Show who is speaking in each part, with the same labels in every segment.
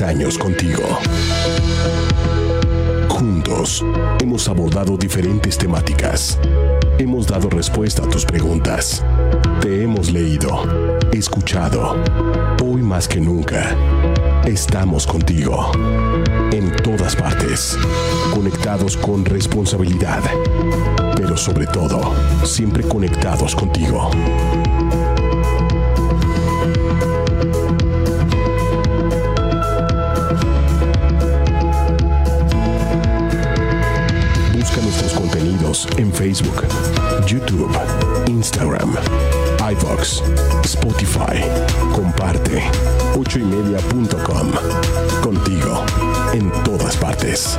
Speaker 1: años contigo. Juntos hemos abordado diferentes temáticas. Hemos dado respuesta a tus preguntas. Te hemos leído, escuchado. Hoy más que nunca, estamos contigo. En todas partes. Conectados con responsabilidad. Pero sobre todo, siempre conectados contigo. En Facebook, YouTube, Instagram, iVox, Spotify. Comparte. ochoymedia.com. Contigo, en todas partes.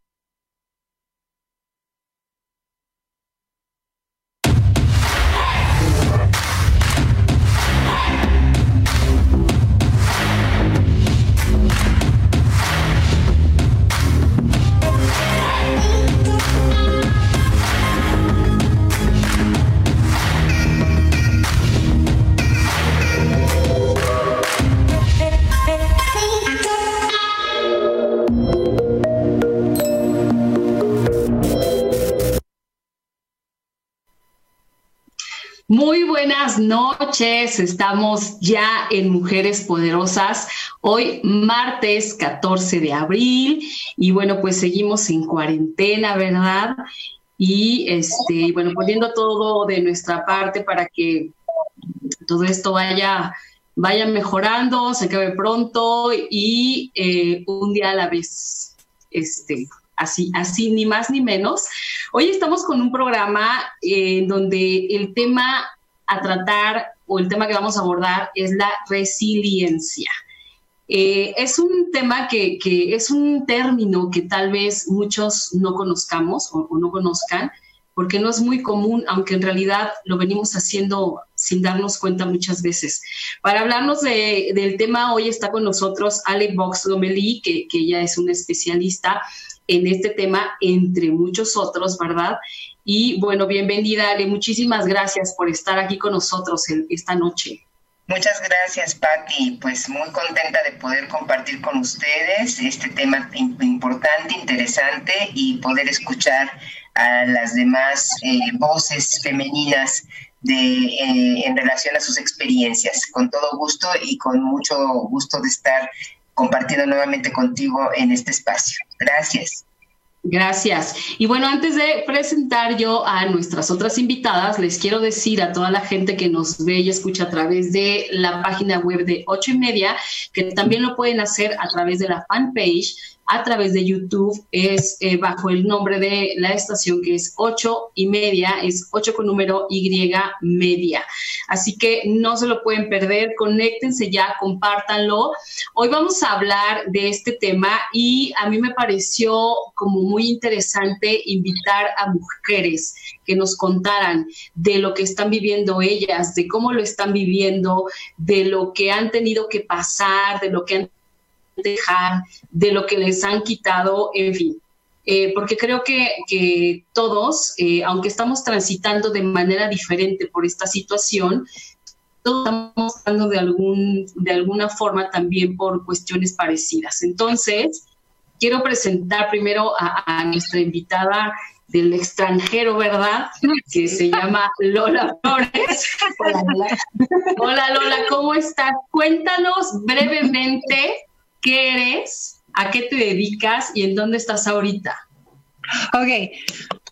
Speaker 2: Noches, estamos ya en Mujeres Poderosas, hoy martes 14 de abril y bueno, pues seguimos en cuarentena, ¿verdad? Y este, bueno, poniendo todo de nuestra parte para que todo esto vaya, vaya mejorando, se acabe pronto y eh, un día a la vez, este, así, así ni más ni menos. Hoy estamos con un programa en donde el tema a tratar o el tema que vamos a abordar es la resiliencia. Eh, es un tema que, es un término que tal vez muchos no conozcamos o, no conozcan, porque no es muy común, aunque en realidad lo venimos haciendo sin darnos cuenta muchas veces. Para hablarnos del tema, hoy está con nosotros Ale Box Lomelí, que, que es una especialista en este tema, entre muchos otros, ¿verdad? Y bueno, bienvenida, Ale. Muchísimas gracias por estar aquí con nosotros esta noche.
Speaker 3: Muchas gracias, Patti. Pues muy contenta de poder compartir con ustedes este tema importante, interesante y poder escuchar a las demás eh, voces femeninas de, eh, en relación a sus experiencias. Con todo gusto y con mucho gusto de estar compartiendo nuevamente contigo en este espacio. Gracias.
Speaker 2: Gracias. Y bueno, antes de presentar yo a nuestras otras invitadas, les quiero decir a toda la gente que nos ve y escucha a través de la página web de ocho y media, que también lo pueden hacer a través de la fanpage, a través de YouTube, es eh, bajo el nombre de la estación que es ocho y media, es ocho con número Y media. así que no se lo pueden perder, conéctense ya, compártanlo. Hoy vamos a hablar de este tema y a mí me pareció como muy interesante invitar a mujeres que nos contaran de lo que están viviendo ellas, de cómo lo están viviendo, de lo que han tenido que pasar, de lo que han dejar, de lo que les han quitado, en fin. Eh, porque creo que, todos, eh, aunque estamos transitando de manera diferente por esta situación, todos estamos pasando de, algún, de alguna forma también por cuestiones parecidas. Entonces, quiero presentar primero a, nuestra invitada del extranjero, ¿verdad? Que se llama Lola Flores. Hola Lola. Hola Lola, ¿cómo estás? Cuéntanos brevemente qué eres, a qué te dedicas y en dónde estás ahorita.
Speaker 4: Ok,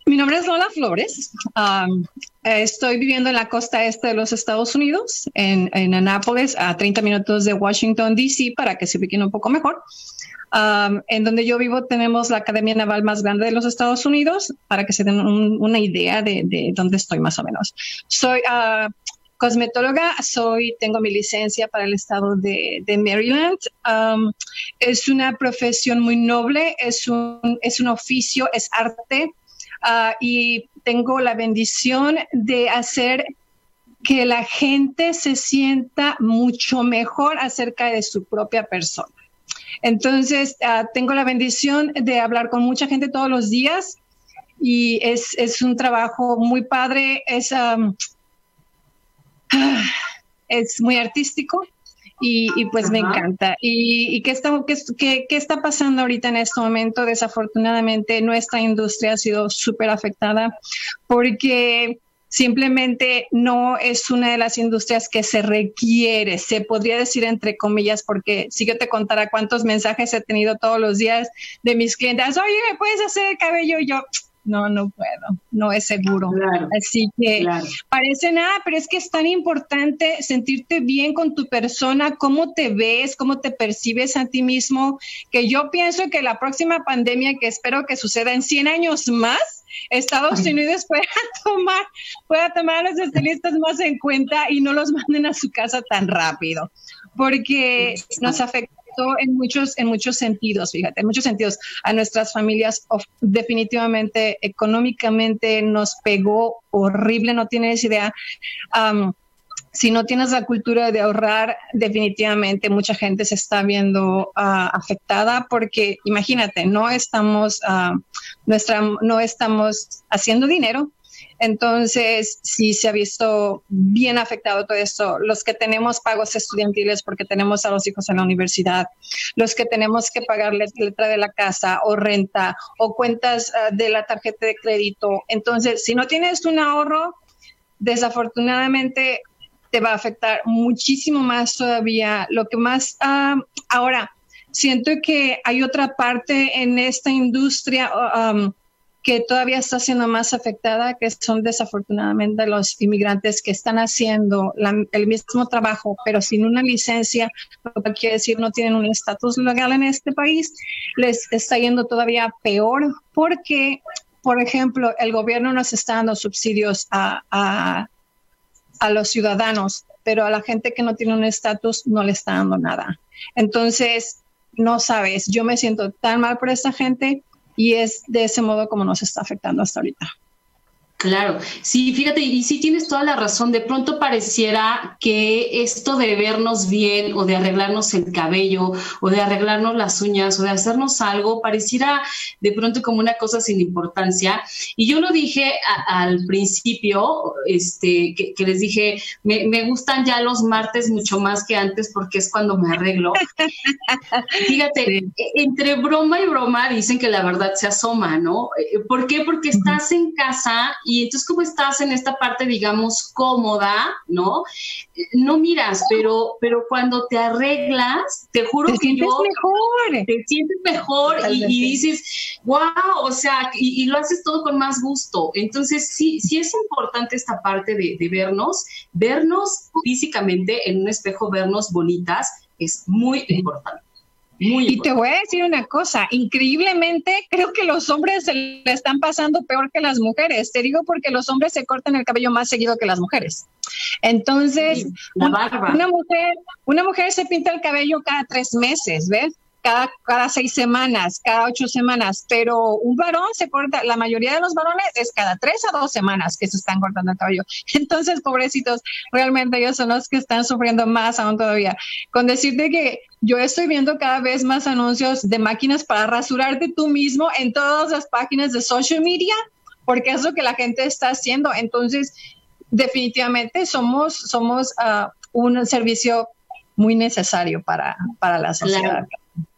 Speaker 4: mi nombre es Lola Flores. Um, estoy viviendo en la costa este de los Estados Unidos, en, en Anápolis, a 30 minutos de Washington, D.C., para que se ubiquen un poco mejor. Um, en donde yo vivo tenemos la Academia Naval más grande de los Estados Unidos, para que se den una idea de, dónde estoy más o menos. Soy uh, cosmetóloga, soy, tengo mi licencia para el estado de, Maryland. Um, es una profesión muy noble, es un, es un oficio, es arte uh, y tengo la bendición de hacer que la gente se sienta mucho mejor acerca de su propia persona. Entonces, uh, tengo la bendición de hablar con mucha gente todos los días y es, es un trabajo muy padre. Es, um, es muy artístico y, pues me encanta. ¿Y, qué, está, qué, qué, está pasando ahorita en este momento? Desafortunadamente nuestra industria ha sido súper afectada porque simplemente no es una de las industrias que se requiere, se podría decir entre comillas, porque si yo te contara cuántos mensajes he tenido todos los días de mis clientes, oye, ¿me puedes hacer el cabello? yo, no, no puedo, no es seguro. Así que parece nada, pero es que es tan importante sentirte bien con tu persona, cómo te ves, cómo te percibes a ti mismo, que yo pienso que la próxima pandemia, que espero que suceda en 100 años más, Estados Unidos pueda tomar, pueda tomar a los estilistas más en cuenta y no los manden a su casa tan rápido, porque nos afecta en muchos, en muchos sentidos, fíjate, en muchos sentidos. A nuestras familias definitivamente económicamente nos pegó horrible, no tienes idea. si no tienes la cultura de ahorrar, definitivamente mucha gente se está viendo ah, afectada porque imagínate, no estamos, ah, nuestra, no estamos haciendo dinero, entonces, sí se ha visto bien afectado todo esto. Los que tenemos pagos estudiantiles porque tenemos a los hijos en la universidad, los que tenemos que pagar letra de la casa o renta o cuentas ah, de la tarjeta de crédito. Entonces, si no tienes un ahorro, desafortunadamente te va a afectar muchísimo más todavía. Lo que más ah, ahora, siento que hay otra parte en esta industria. Um, que todavía está siendo más afectada, que son desafortunadamente los inmigrantes que están haciendo el mismo trabajo, pero sin una licencia, lo que quiere decir no tienen un estatus legal en este país, les está yendo todavía peor porque, por ejemplo, el gobierno nos está dando subsidios a, a, a los ciudadanos, pero a la gente que no tiene un estatus no le está dando nada. Entonces, no sabes, yo me siento tan mal por esta gente y es de ese modo como nos está afectando hasta ahorita.
Speaker 2: Claro, sí, fíjate, y sí tienes toda la razón. De pronto pareciera que esto de vernos bien o de arreglarnos el cabello o de arreglarnos las uñas o de hacernos algo pareciera de pronto como una cosa sin importancia. Y yo lo dije al principio, este, que, les dije, me, me, gustan ya los martes mucho más que antes porque es cuando me arreglo. Fíjate, e, entre broma y broma dicen que la verdad se asoma, ¿no? Eh, ¿Por qué? Porque estás en casa y entonces como estás en esta parte, digamos, cómoda, ¿no? No miras, pero, pero cuando te arreglas, te juro que yo...
Speaker 4: mejor.
Speaker 2: Te sientes mejor y, dices, wow, o sea, y, lo haces todo con más gusto. Entonces, sí, sí es importante esta parte de, de vernos, vernos físicamente en un espejo, vernos bonitas, es muy importante
Speaker 4: y te voy a decir una cosa, increíblemente creo que los hombres se le están pasando peor que las mujeres. Te digo porque los hombres se cortan el cabello más seguido que las mujeres. Entonces, una mujer, una mujer se pinta el cabello cada tres meses, ¿ves? cada, cada seis semanas, cada ocho semanas, pero un varón se corta, la mayoría de los varones es cada tres a dos semanas que se están cortando el cabello. Entonces, pobrecitos, realmente ellos son los que están sufriendo más aún todavía. Con decirte que yo estoy viendo cada vez más anuncios de máquinas para rasurarte tú mismo en todas las páginas de social media, porque es lo que la gente está haciendo. Entonces, definitivamente somos, somos uh, un servicio muy necesario para, para la sociedad.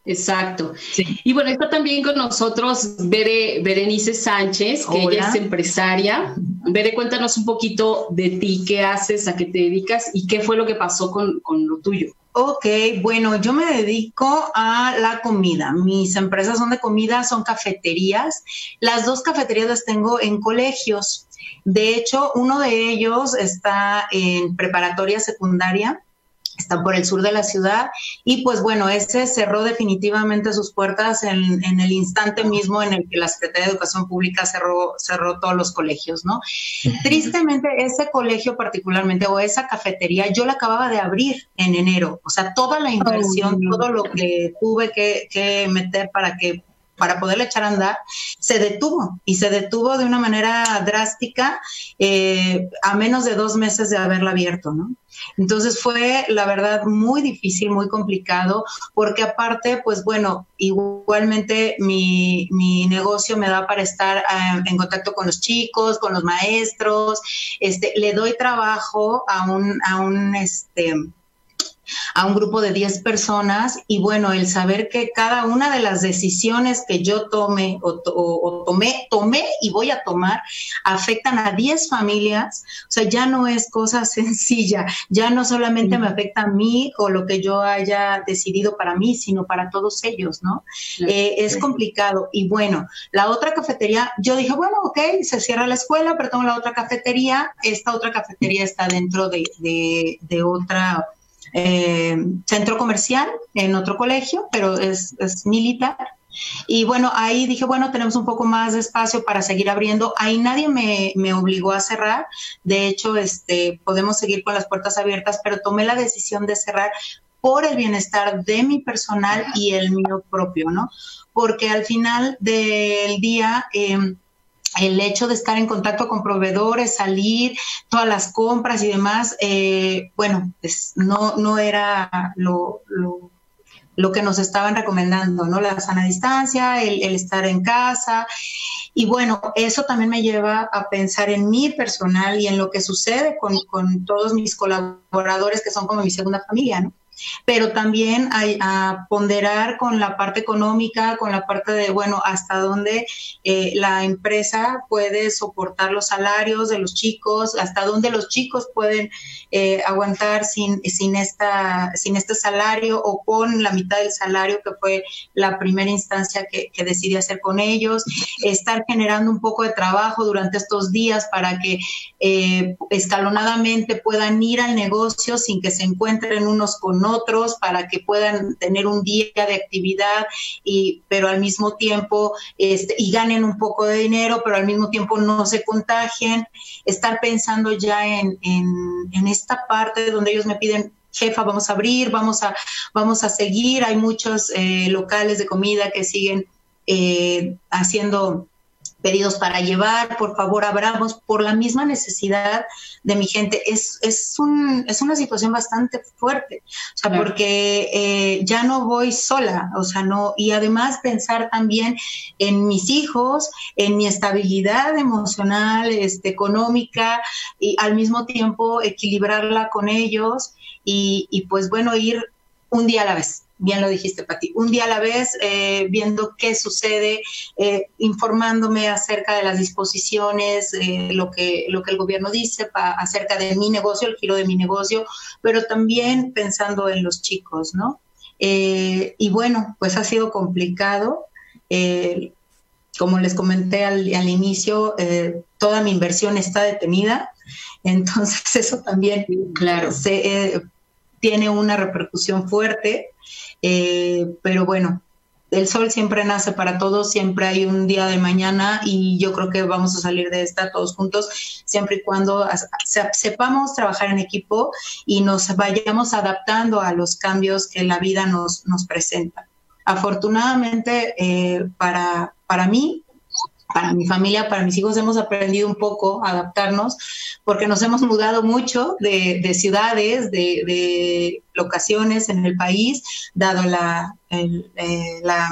Speaker 2: Exacto. Y bueno, está también con nosotros Berenice Sánchez, que ella es empresaria. Bere, cuéntanos un poquito de ti, qué haces, a qué te dedicas y qué fue lo que pasó con, con lo tuyo.
Speaker 5: Ok, bueno, yo me dedico a la comida. Mis empresas son de comida, son cafeterías. Las dos cafeterías las tengo en colegios. De hecho, uno de ellos está en preparatoria secundaria está por el sur de la ciudad. Y pues bueno, ese cerró definitivamente sus puertas en, el instante mismo en el que la Secretaría de Educación Pública cerró, cerró todos los colegios, ¿no? Tristemente, ese colegio particularmente o esa cafetería, yo la acababa de abrir en enero, o sea, toda la inversión, todo lo que tuve que, que meter para que para poderle echar a andar, se detuvo y se detuvo de una manera drástica eh, a menos de dos meses de haberla abierto, ¿no? Entonces fue, la verdad, muy difícil, muy complicado, porque aparte, pues bueno, igualmente mi, mi negocio me da para estar eh, en contacto con los chicos, con los maestros, este, le doy trabajo a un, a un, este, a un grupo de 10 personas y bueno, el saber que cada una de las decisiones que yo tome o, tomé, tomé y voy a tomar afectan a 10 familias, o sea, ya no es cosa sencilla, ya no solamente me afecta a mí o lo que yo haya decidido para mí, sino para todos ellos, ¿no? Eh, es complicado y bueno, la otra cafetería, yo dije, bueno, ok, se cierra la escuela, pero tengo la otra cafetería, esta otra cafetería está dentro de, de otra eh, centro comercial en otro colegio, pero es, militar. Y bueno, ahí dije, bueno, tenemos un poco más de espacio para seguir abriendo. Ahí nadie me, me, obligó a cerrar. De hecho, este, podemos seguir con las puertas abiertas, pero tomé la decisión de cerrar por el bienestar de mi personal y el mío propio, ¿no? Porque al final del día, eh, el hecho de estar en contacto con proveedores, salir, todas las compras y demás, eh, bueno, pues no, no era lo, lo, que nos estaban recomendando, ¿no? La sana distancia, el, estar en casa. Y bueno, eso también me lleva a pensar en mi personal y en lo que sucede con, con todos mis colaboradores que son como mi segunda familia, ¿no? Pero también a, ponderar con la parte económica, con la parte de, bueno, hasta dónde eh, la empresa puede soportar los salarios de los chicos, hasta dónde los chicos pueden eh, aguantar sin, sin, esta, sin este salario o con la mitad del salario que fue la primera instancia que, que decidí hacer con ellos, estar generando un poco de trabajo durante estos días para que eh, escalonadamente puedan ir al negocio sin que se encuentren unos con otros para que puedan tener un día de actividad y pero al mismo tiempo este, y ganen un poco de dinero pero al mismo tiempo no se contagien estar pensando ya en, en, esta parte donde ellos me piden jefa, vamos a abrir, vamos a, vamos a seguir. Hay muchos eh, locales de comida que siguen eh, haciendo pedidos para llevar, por favor abramos por la misma necesidad de mi gente. Es, es, un, es una situación bastante fuerte, o sea, porque eh, ya no voy sola, o sea, no, y además pensar también en mis hijos, en mi estabilidad emocional, este, económica, y al mismo tiempo equilibrarla con ellos y, y pues bueno, ir un día a la vez bien lo dijiste, Pati, un día a la vez, eh, viendo qué sucede, eh, informándome acerca de las disposiciones, eh, lo, que, lo que el gobierno dice acerca de mi negocio, el giro de mi negocio, pero también pensando en los chicos, ¿no? y bueno, pues ha sido complicado. como les comenté al, al inicio, toda mi inversión está detenida, entonces eso también, claro, se, tiene una repercusión fuerte, eh, pero bueno, el sol siempre nace para todos, siempre hay un día de mañana y yo creo que vamos a salir de esta todos juntos, siempre y cuando sepamos trabajar en equipo y nos vayamos adaptando a los cambios que la vida nos, nos presenta. Afortunadamente, eh, para, para mí, para mi familia, para mis hijos, hemos aprendido un poco a adaptarnos porque nos hemos mudado mucho de, ciudades, de, locaciones en el país, dado eh, la,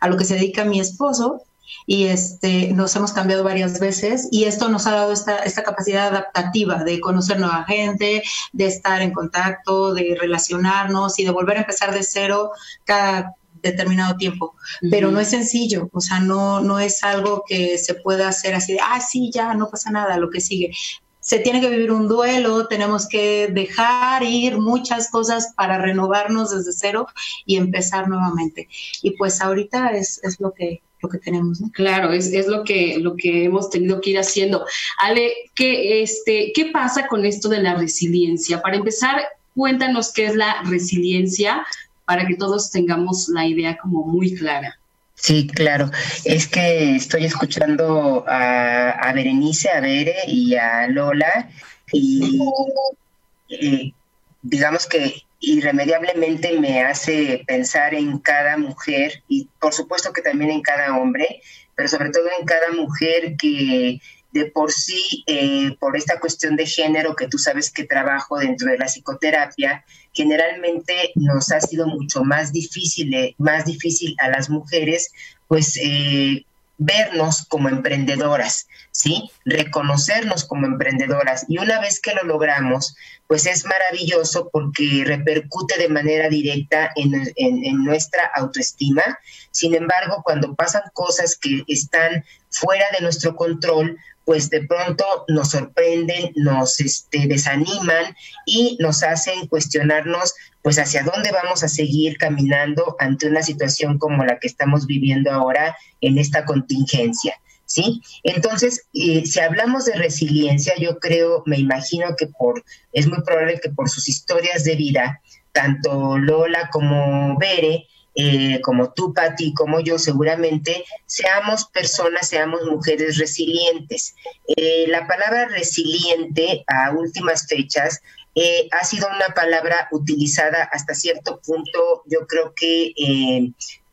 Speaker 5: a lo que se dedica mi esposo. Y este, nos hemos cambiado varias veces y esto nos ha dado esta capacidad adaptativa de conocer nueva gente, de estar en contacto, de relacionarnos y de volver a empezar de cero cada determinado tiempo, pero no es sencillo, o sea, no, no es algo que se pueda hacer así de, ah, sí, ya, no pasa nada, lo que sigue. Se tiene que vivir un duelo, tenemos que dejar ir muchas cosas para renovarnos desde cero y empezar nuevamente. Y pues ahorita es, es lo que lo que tenemos.
Speaker 2: Claro, es, es, lo que lo que hemos tenido que ir haciendo. Ale, ¿qué, este, ¿qué pasa con esto de la resiliencia? Para empezar, cuéntanos qué es la resiliencia, para que todos tengamos la idea como muy clara.
Speaker 3: Sí, claro. Es que estoy escuchando a, Berenice, a Bere y a Lola y digamos que irremediablemente me hace pensar en cada mujer y por supuesto que también en cada hombre, pero sobre todo en cada mujer que de por sí, eh, por esta cuestión de género que tú sabes que trabajo dentro de la psicoterapia, generalmente nos ha sido mucho más difícil, eh, más difícil a las mujeres, pues eh, vernos como emprendedoras, ¿sí? Reconocernos como emprendedoras. Y una vez que lo logramos, pues es maravilloso porque repercute de manera directa en, en, nuestra autoestima. Sin embargo, cuando pasan cosas que están fuera de nuestro control, pues de pronto nos sorprenden, nos este, desaniman y nos hacen cuestionarnos pues hacia dónde vamos a seguir caminando ante una situación como la que estamos viviendo ahora en esta contingencia. ¿Sí? Entonces, si hablamos de resiliencia, yo creo, me imagino que por, es muy probable que por sus historias de vida, tanto Lola como Bere, eh, como tú, Patti, como yo, seguramente seamos personas, seamos mujeres resilientes. Eh, la palabra resiliente a últimas fechas eh, ha sido una palabra utilizada hasta cierto punto, yo creo que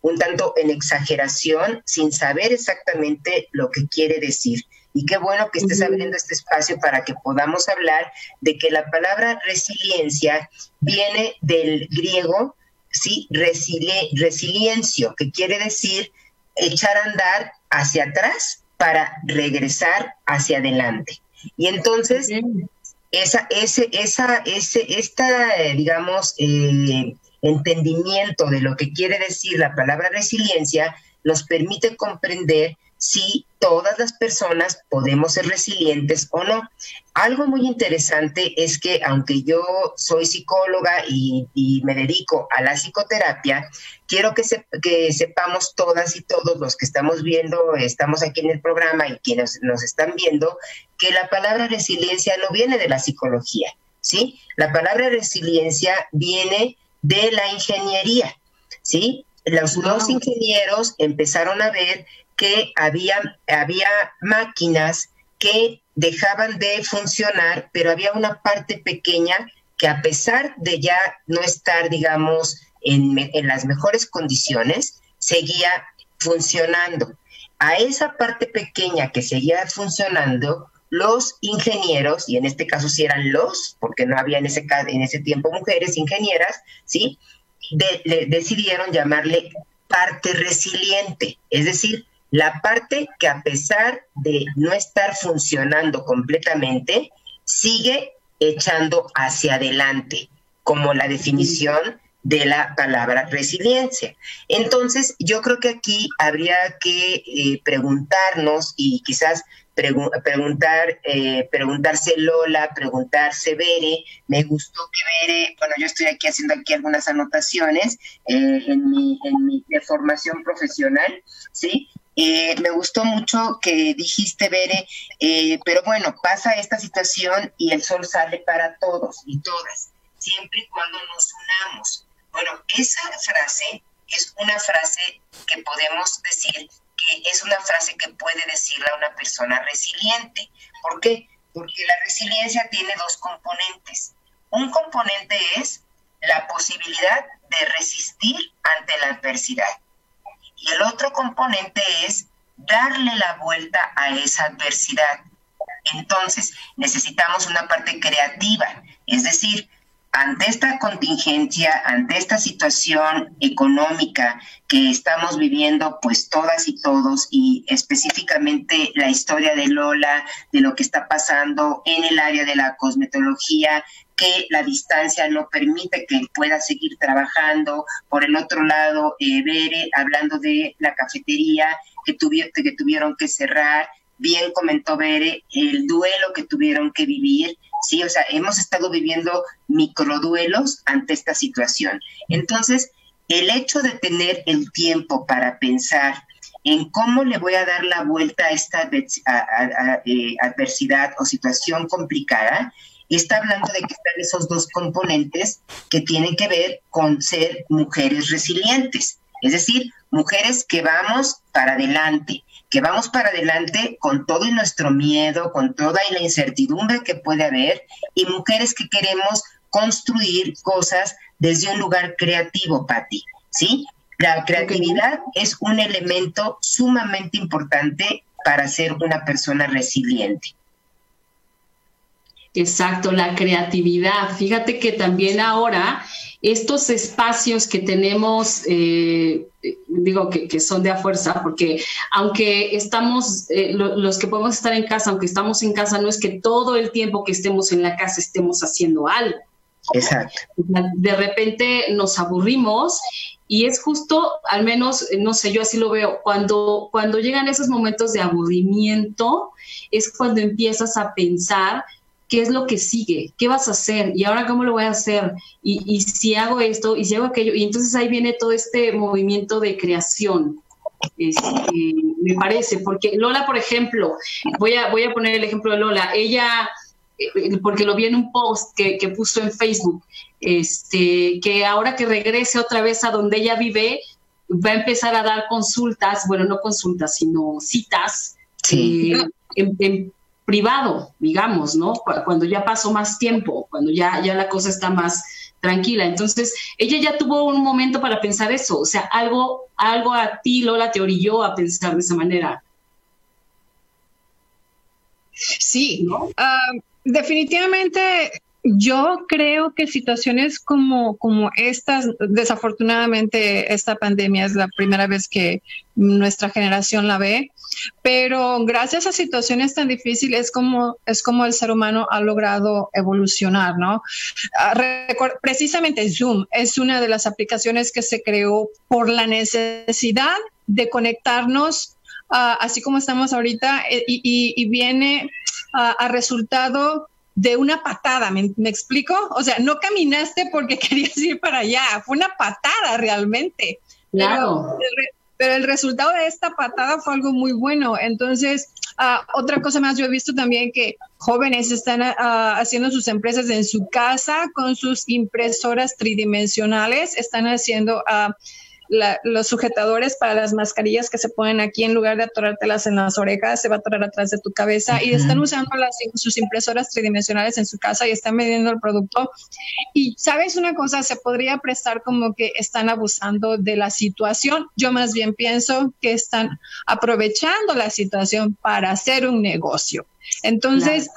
Speaker 3: un tanto en exageración, sin saber exactamente lo que quiere decir. Y qué bueno que estés abriendo este espacio para que podamos hablar de que la palabra resiliencia viene del griego ¿sí? resiliencia, que quiere decir echar a andar hacia atrás para regresar hacia adelante. Y entonces, esa, ese, esa, ese, esta, digamos, eh, entendimiento de lo que quiere decir la palabra resiliencia nos permite comprender si todas las personas podemos ser resilientes o no. Algo muy interesante es que aunque yo soy psicóloga y, me dedico a la psicoterapia, quiero que, que, sepamos todas y todos los que estamos viendo, estamos aquí en el programa y quienes nos están viendo, que la palabra resiliencia no viene de la psicología, ¿sí? La palabra resiliencia viene de la ingeniería, ¿sí? Los dos ingenieros empezaron a ver que había, había máquinas que dejaban de funcionar, pero había una parte pequeña que a pesar de ya no estar, digamos, en, en las mejores condiciones, seguía funcionando. A esa parte pequeña que seguía funcionando, los ingenieros, y en este caso sí eran los, porque no había en ese, en ese tiempo mujeres ingenieras, ¿sí? decidieron llamarle parte resiliente, es decir, la parte que a pesar de no estar funcionando completamente, sigue echando hacia adelante, como la definición de la palabra resiliencia. Entonces, yo creo que aquí habría que eh, preguntarnos y quizás preguntar, eh, preguntarse Lola, preguntarse Bere. Me gustó que Bere, bueno, yo estoy aquí haciendo aquí algunas anotaciones eh, en, mi, en mi formación profesional, ¿sí? Eh, me gustó mucho que dijiste, Bere, eh, pero bueno, pasa esta situación y el sol sale para todos y todas, siempre y cuando nos unamos. Bueno, esa frase es una frase que podemos decir que es una frase que puede decirle a una persona resiliente. ¿Por qué? Porque la resiliencia tiene dos componentes. Un componente es la posibilidad de resistir ante la adversidad. Y el otro componente es darle la vuelta a esa adversidad. Entonces, necesitamos una parte creativa, es decir, ante esta contingencia, ante esta situación económica que estamos viviendo, pues todas y todos, y específicamente la historia de Lola, de lo que está pasando en el área de la cosmetología, que la distancia no permite que pueda seguir trabajando. Por el otro lado, eh, Bere, hablando de la cafetería que, tuvieron, que cerrar, bien comentó Bere, el duelo que tuvieron que vivir, sí, o sea, hemos estado viviendo microduelos ante esta situación. Entonces, el hecho de tener el tiempo para pensar en cómo le voy a dar la vuelta a esta eh, adversidad o situación complicada, está hablando de que están esos dos componentes que tienen que ver con ser mujeres resilientes, es decir, mujeres que vamos para adelante, que vamos para adelante con todo y nuestro miedo, con toda y la incertidumbre que puede haber, y mujeres que queremos construir cosas desde un lugar creativo, Patti, ¿sí? La creatividad es un elemento sumamente importante para ser una persona resiliente.
Speaker 2: Exacto, la creatividad. Fíjate que también ahora estos espacios que tenemos, eh, digo que, son de a fuerza, porque aunque estamos, eh, los que podemos estar en casa, aunque estamos en casa, no es que todo el tiempo que estemos en la casa estemos haciendo algo.
Speaker 3: Exacto.
Speaker 2: De repente nos aburrimos y es justo, al menos, no sé, yo así lo veo, cuando, cuando llegan esos momentos de aburrimiento, es cuando empiezas a pensar qué es lo que sigue, qué vas a hacer y ahora cómo lo voy a hacer y, si hago esto y si hago aquello. Y entonces ahí viene todo este movimiento de creación. Este, me parece, porque Lola, por ejemplo, voy a, voy a poner el ejemplo de Lola, ella, eh, porque lo vi en un post que, que puso en Facebook, este, que ahora que regrese otra vez a donde ella vive, va a empezar a dar consultas, bueno, no consultas, sino citas
Speaker 3: sí.
Speaker 2: Eh, en, privado, digamos, ¿no? Cuando ya pasó más tiempo, cuando ya, ya la cosa está más tranquila. Entonces, ella ya tuvo un momento para pensar eso, o sea, algo, algo a ti, Lola, te orilló a pensar de esa manera.
Speaker 4: Sí, ¿no? Ah, definitivamente yo creo que situaciones como, como estas, desafortunadamente esta pandemia es la primera vez que nuestra generación la ve, pero gracias a situaciones tan difíciles como es como el ser humano ha logrado evolucionar, ¿no? Ah, precisamente Zoom es una de las aplicaciones que se creó por la necesidad de conectarnos ah, así como estamos ahorita eh, y, viene a resultado de una patada, ¿me, explico? O sea, no caminaste porque querías ir para allá, fue una patada realmente.
Speaker 2: Claro.
Speaker 4: Pero, el, resultado de esta patada fue algo muy bueno. Entonces, ah, otra cosa más, yo he visto también que jóvenes están ah, haciendo sus empresas en su casa con sus impresoras tridimensionales, están haciendo... Uh, los sujetadores para las mascarillas que se ponen aquí en lugar de atorártelas en las orejas, se va a atorar atrás de tu cabeza y están usando las, sus impresoras tridimensionales en su casa y están midiendo el producto. Y sabes una cosa, se podría prestar como que están abusando de la situación. Yo más bien pienso que están aprovechando la situación para hacer un negocio. Entonces,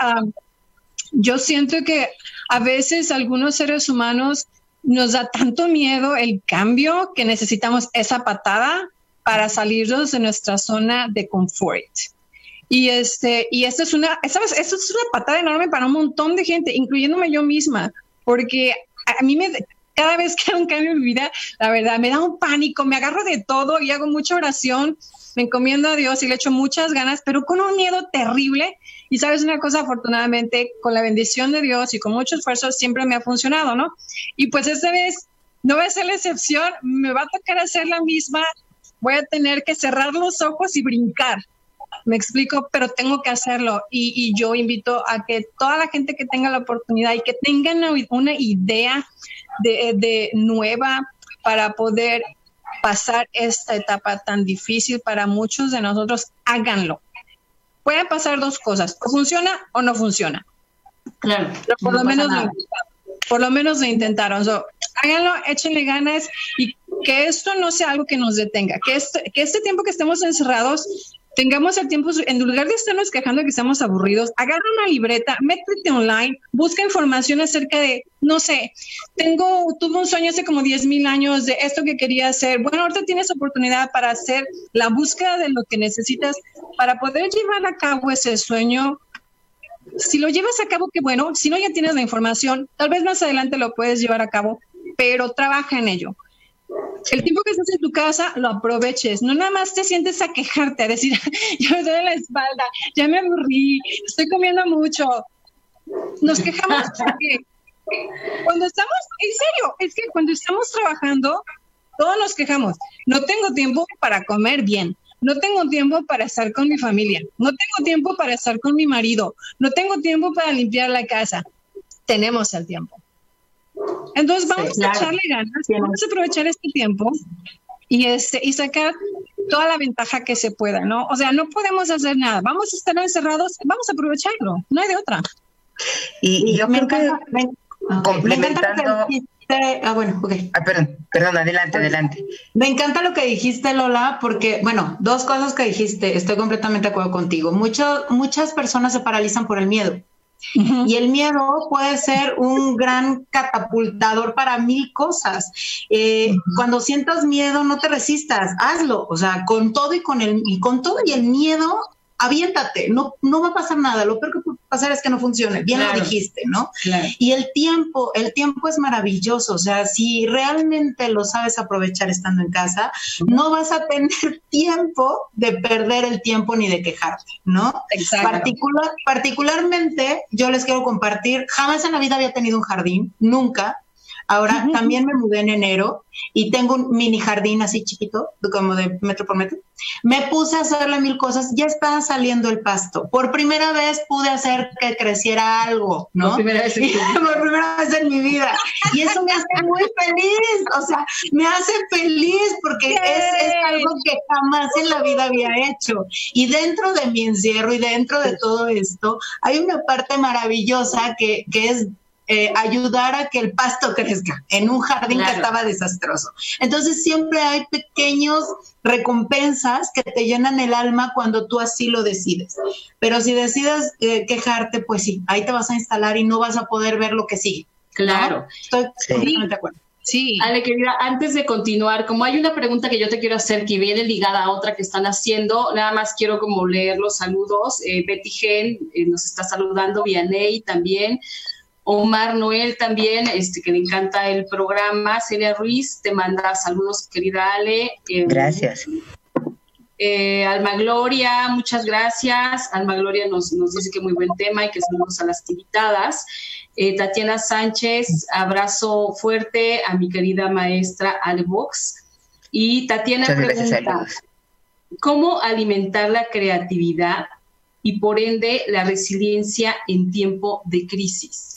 Speaker 4: yo siento que a veces algunos seres humanos nos da tanto miedo el cambio que necesitamos esa patada para salirnos de nuestra zona de confort. Y este, y esto es una, ¿sabes? Esto es una patada enorme para un montón de gente, incluyéndome yo misma, porque a mí me, cada vez que hay un cambio en mi vida, la verdad, me da un pánico, me agarro de todo y hago mucha oración, me encomiendo a Dios y le echo muchas ganas, pero con un miedo terrible y sabes una cosa, afortunadamente, con la bendición de Dios y con mucho esfuerzo, siempre me ha funcionado, ¿no? Y pues esta vez no va a ser la excepción, me va a tocar hacer la misma, voy a tener que cerrar los ojos y brincar. Me explico, pero tengo que hacerlo. Y, yo invito a que toda la gente que tenga la oportunidad y que tengan una idea de, de nueva para poder pasar esta etapa tan difícil para muchos de nosotros, háganlo. Pueden pasar dos cosas, o funciona o no funciona.
Speaker 2: Claro.
Speaker 4: por, lo menos lo por lo menos lo intentaron. háganlo, échenle ganas y que esto no sea algo que nos detenga, que este, que este tiempo que estemos encerrados tengamos el tiempo, en lugar de estarnos quejando que estamos aburridos, agarra una libreta, métete online, busca información acerca de, no sé, tengo, tuve un sueño hace como 10 mil años de esto que quería hacer. Bueno, ahorita tienes oportunidad para hacer la búsqueda de lo que necesitas para poder llevar a cabo ese sueño. Si lo llevas a cabo, qué bueno. Si no, ya tienes la información. Tal vez más adelante lo puedes llevar a cabo, pero trabaja en ello el tiempo que estás en tu casa lo aproveches, no nada más te sientes a quejarte, a decir, ya me duele la espalda, ya me aburrí, estoy comiendo mucho. Nos quejamos porque cuando estamos, en serio, es que cuando estamos trabajando, todos nos quejamos. No tengo tiempo para comer bien, no tengo tiempo para estar con mi familia, no tengo tiempo para estar con mi marido, no tengo tiempo para limpiar la casa. Tenemos el tiempo. Entonces vamos a echarle ganas, vamos a aprovechar este tiempo y, este, y sacar toda la ventaja que se pueda, ¿no? O sea, no podemos hacer nada, vamos a estar encerrados, vamos a aprovecharlo, no hay de otra.
Speaker 3: Y, yo me creo que complementando...
Speaker 5: ah, bueno, ok.
Speaker 3: Ah, perdón, perdón, adelante, adelante.
Speaker 5: Me encanta lo que dijiste, Lola, porque, bueno, dos cosas que dijiste, estoy completamente de acuerdo contigo. Mucho, muchas personas se paralizan por el miedo. Y el miedo puede ser un gran catapultador para mil cosas. Eh, cuando sientas miedo, no te resistas, hazlo. O sea, con todo y con el, y con todo y el miedo, aviéntate, no, no va a pasar nada, lo peor que puede pasar es que no funcione, bien lo dijiste, ¿no? Y el tiempo, el tiempo es maravilloso, o sea, si realmente lo sabes aprovechar estando en casa, no vas a tener tiempo de perder el tiempo ni de quejarte, ¿no? Particular, particularmente, yo les quiero compartir, jamás en la vida había tenido un jardín, nunca, Ahora también me mudé en enero y tengo un mini jardín así chiquito, como de metro por metro. Me puse a hacerle mil cosas, ya está saliendo el pasto. Por primera vez pude hacer que creciera algo, ¿no? Por primera vez en, por primera vez en mi vida. Y eso me hace muy feliz, o sea, me hace feliz porque es, es algo que jamás en la vida había hecho. Y dentro de mi encierro y dentro de todo esto, hay una parte maravillosa que, que es eh, ayudar a que el pasto crezca en un jardín que estaba desastroso. Entonces siempre hay pequeños recompensas que te llenan el alma cuando tú así lo decides. Pero si decides eh, quejarte, pues sí, ahí te vas a instalar y no vas a poder ver lo que sigue.
Speaker 2: Claro.
Speaker 5: Estoy completamente de acuerdo.
Speaker 2: Sí. Ale, querida, antes de continuar, como hay una pregunta que yo te quiero hacer que viene ligada a otra que están haciendo, nada más quiero como leer los saludos. Eh, Betty Gen nos está saludando, Vianey también. Omar Noel también, este, que le encanta el programa. Celia Ruiz te manda saludos, querida Ale.
Speaker 3: Eh, gracias.
Speaker 2: Eh, Alma Gloria, muchas gracias. Alma Gloria nos, nos, dice que muy buen tema y que saludos a las invitadas. Eh, Tatiana Sánchez, abrazo fuerte a mi querida maestra Ale Box. Y Tatiana pregunta, ¿cómo alimentar la creatividad y por ende la resiliencia en tiempo de crisis?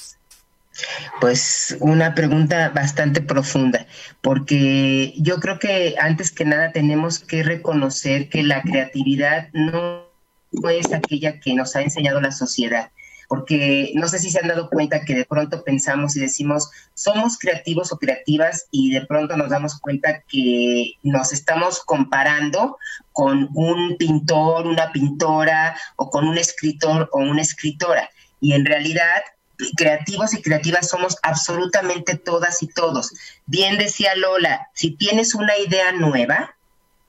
Speaker 3: Pues una pregunta bastante profunda, porque yo creo que antes que nada tenemos que reconocer que la creatividad no es aquella que nos ha enseñado la sociedad porque no sé si se han dado cuenta que de pronto pensamos y decimos, somos creativos o creativas y de pronto nos damos cuenta que nos estamos comparando con un pintor, una pintora o con un escritor o una escritora. Y en realidad creativos y creativas somos absolutamente todas y todos. Bien decía Lola, si tienes una idea nueva,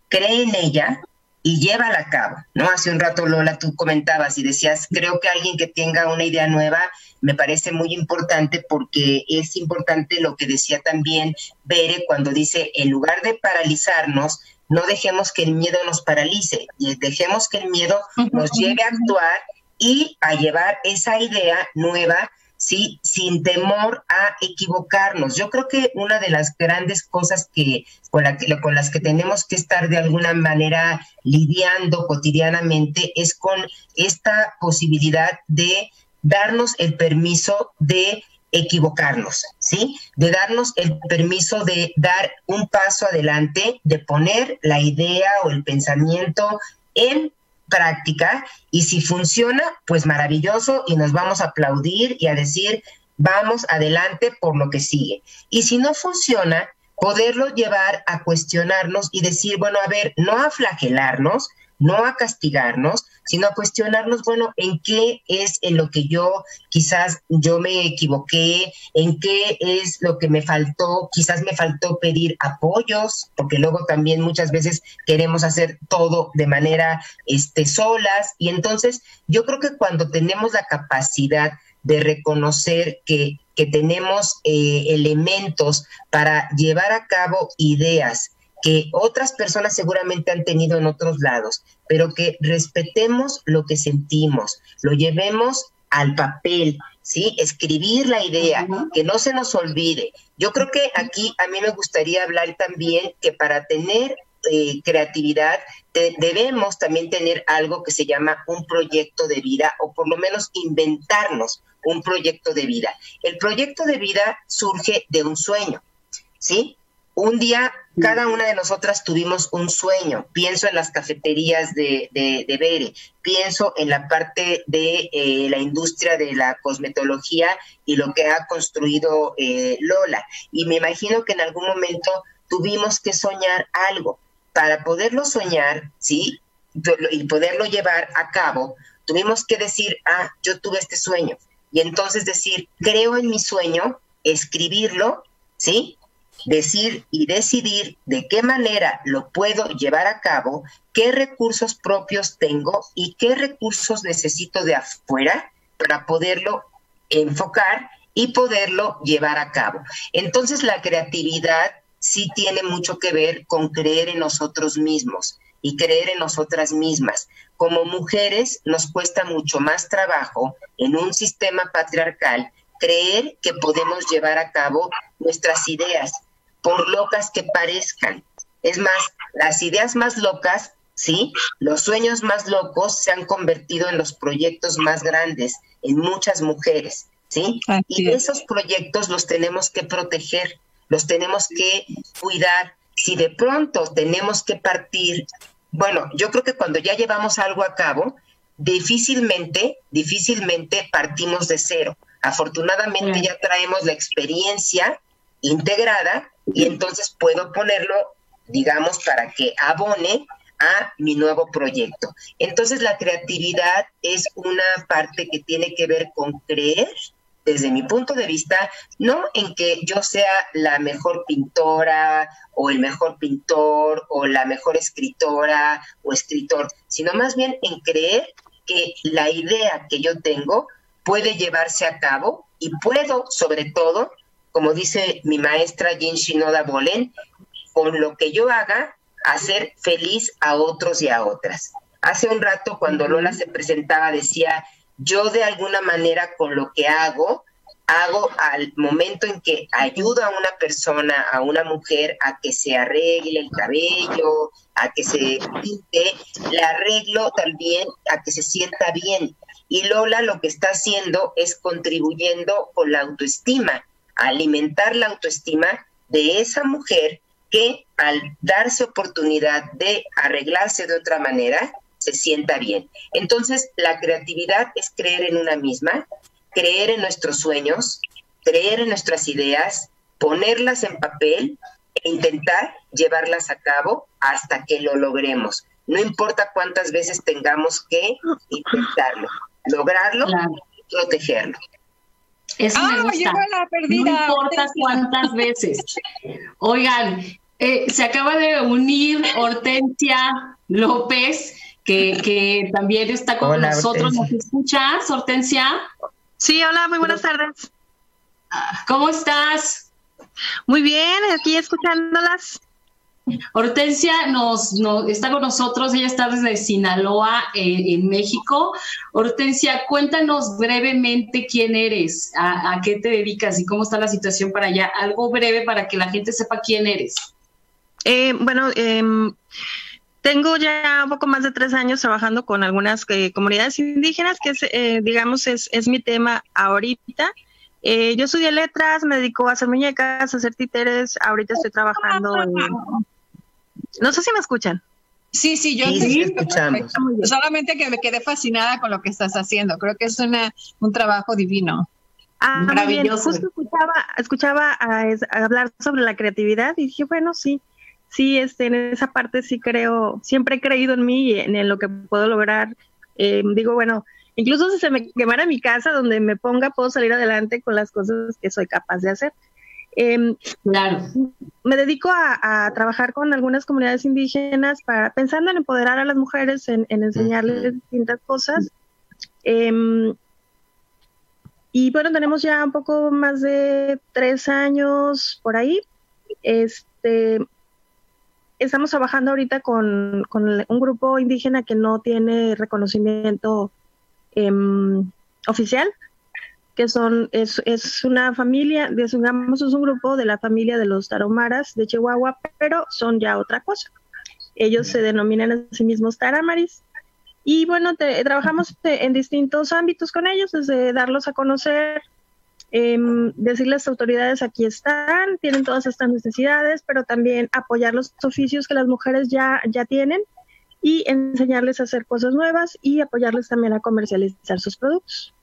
Speaker 3: cree en ella y llévala a cabo, ¿no? Hace un rato Lola tú comentabas y decías, creo que alguien que tenga una idea nueva me parece muy importante porque es importante lo que decía también Bere cuando dice, en lugar de paralizarnos, no dejemos que el miedo nos paralice, y dejemos que el miedo nos lleve a actuar y a llevar esa idea nueva ¿sí? Sin temor a equivocarnos. Yo creo que una de las grandes cosas que con, con las que tenemos que estar de alguna manera lidiando cotidianamente es con esta posibilidad de darnos el permiso de equivocarnos, ¿sí? De darnos el permiso de dar un paso adelante, de poner la idea o el pensamiento en práctica y si funciona, pues maravilloso y nos vamos a aplaudir y a decir, vamos adelante por lo que sigue. Y si no funciona, poderlo llevar a cuestionarnos y decir, bueno, a ver, no a flagelarnos, no a castigarnos, sino a cuestionarnos, bueno, en qué es en lo que yo quizás yo me equivoqué, en qué es lo que me faltó, quizás me faltó pedir apoyos, porque luego también muchas veces queremos hacer todo de manera este solas. Y entonces yo creo que cuando tenemos la capacidad de reconocer que, que tenemos eh, elementos para llevar a cabo ideas que otras personas seguramente han tenido en otros lados, pero que respetemos lo que sentimos, lo llevemos al papel, ¿sí? Escribir la idea, que no se nos olvide. Yo creo que aquí a mí me gustaría hablar también que para tener eh, creatividad debemos también tener algo que se llama un proyecto de vida o por lo menos inventarnos un proyecto de vida. El proyecto de vida surge de un sueño, ¿sí? Un día cada una de nosotras tuvimos un sueño. Pienso en las cafeterías de, de, Bere, pienso en la parte de eh, la industria de la cosmetología y lo que ha construido eh, Lola. Y me imagino que en algún momento tuvimos que soñar algo. Para poderlo soñar, ¿sí? Y poderlo llevar a cabo, tuvimos que decir, ah, yo tuve este sueño. Y entonces decir, creo en mi sueño, escribirlo, ¿sí? Decir y decidir de qué manera lo puedo llevar a cabo, qué recursos propios tengo y qué recursos necesito de afuera para poderlo enfocar y poderlo llevar a cabo. Entonces la creatividad sí tiene mucho que ver con creer en nosotros mismos y creer en nosotras mismas. Como mujeres nos cuesta mucho más trabajo en un sistema patriarcal creer que podemos llevar a cabo nuestras ideas, por locas que parezcan. Es más, las ideas más locas, ¿sí? Los sueños más locos se han convertido en los proyectos más grandes en muchas mujeres, ¿sí? y esos proyectos los tenemos que proteger, los tenemos que cuidar. Si de pronto tenemos que partir, bueno, yo creo que cuando ya llevamos algo a cabo, difícilmente, difícilmente partimos de cero. Afortunadamente ya traemos la experiencia integrada y entonces puedo ponerlo, digamos, para que abone a mi nuevo proyecto. Entonces la creatividad es una parte que tiene que ver con creer, desde mi punto de vista, no en que yo sea la mejor pintora o el mejor pintor o la mejor escritora o escritor, sino más bien en creer que la idea que yo tengo puede llevarse a cabo y puedo, sobre todo, como dice mi maestra Jin Shinoda Bolen, con lo que yo haga, hacer feliz a otros y a otras. Hace un rato cuando Lola se presentaba decía, yo de alguna manera con lo que hago, hago al momento en que ayudo a una persona, a una mujer, a que se arregle el cabello, a que se pinte, le arreglo también a que se sienta bien. Y Lola lo que está haciendo es contribuyendo con la autoestima alimentar la autoestima de esa mujer que al darse oportunidad de arreglarse de otra manera, se sienta bien. Entonces, la creatividad es creer en una misma, creer en nuestros sueños, creer en nuestras ideas, ponerlas en papel e intentar llevarlas a cabo hasta que lo logremos. No importa cuántas veces tengamos que intentarlo, lograrlo y protegerlo.
Speaker 2: Eso me gusta. no importa cuántas veces. Oigan, eh, se acaba de unir Hortensia López, que, también está con nosotros. ¿Nos escuchas, Hortensia?
Speaker 6: Sí, hola, muy buenas tardes.
Speaker 2: ¿Cómo estás?
Speaker 6: Muy bien, aquí escuchándolas.
Speaker 2: Hortensia nos, está con nosotros, ella está desde Sinaloa, en México. Hortensia, cuéntanos brevemente quién eres, a, qué te dedicas y cómo está la situación para allá. Algo breve para que la gente sepa quién eres.
Speaker 6: Eh, bueno, em, tengo ya un poco más de tres años trabajando con algunas eh, comunidades indígenas, que es, eh, digamos es, es mi tema ahorita. Eh, yo estudié letras, me dedico a hacer muñecas, a hacer títeres. Ahorita estoy trabajando en... No sé si me escuchan.
Speaker 4: Sí, sí, yo
Speaker 3: sí, escuchamos.
Speaker 4: Solamente que me quedé fascinada con lo que estás haciendo. Creo que es una, un trabajo divino.
Speaker 6: Ah, Maravilloso. Justo escuchaba, escuchaba a, hablar sobre la creatividad y dije, bueno, sí, sí, este, en esa parte sí creo, siempre he creído en mí y en, lo que puedo lograr. Eh, digo, bueno, incluso si se me quemara mi casa, donde me ponga, puedo salir adelante con las cosas que soy capaz de hacer.
Speaker 2: Em, claro.
Speaker 6: Me dedico a, trabajar con algunas comunidades indígenas para pensando en empoderar a las mujeres, en, enseñarles distintas cosas. Em, y bueno, tenemos ya un poco más de tres años por ahí. Este, estamos trabajando ahorita con, un grupo indígena que no tiene reconocimiento em, oficial, que son, es, es una familia, digamos, es un grupo de la familia de los tarahumaras de Chihuahua, pero son ya otra cosa. Ellos se denominan a sí mismos taramaris. Y bueno, trabajamos en distintos ámbitos con ellos, desde darlos a conocer, em, decirles a las autoridades aquí están, tienen todas estas necesidades, pero también apoyar los oficios que las mujeres ya, ya tienen y enseñarles a hacer cosas nuevas y apoyarles también a comercializar sus productos.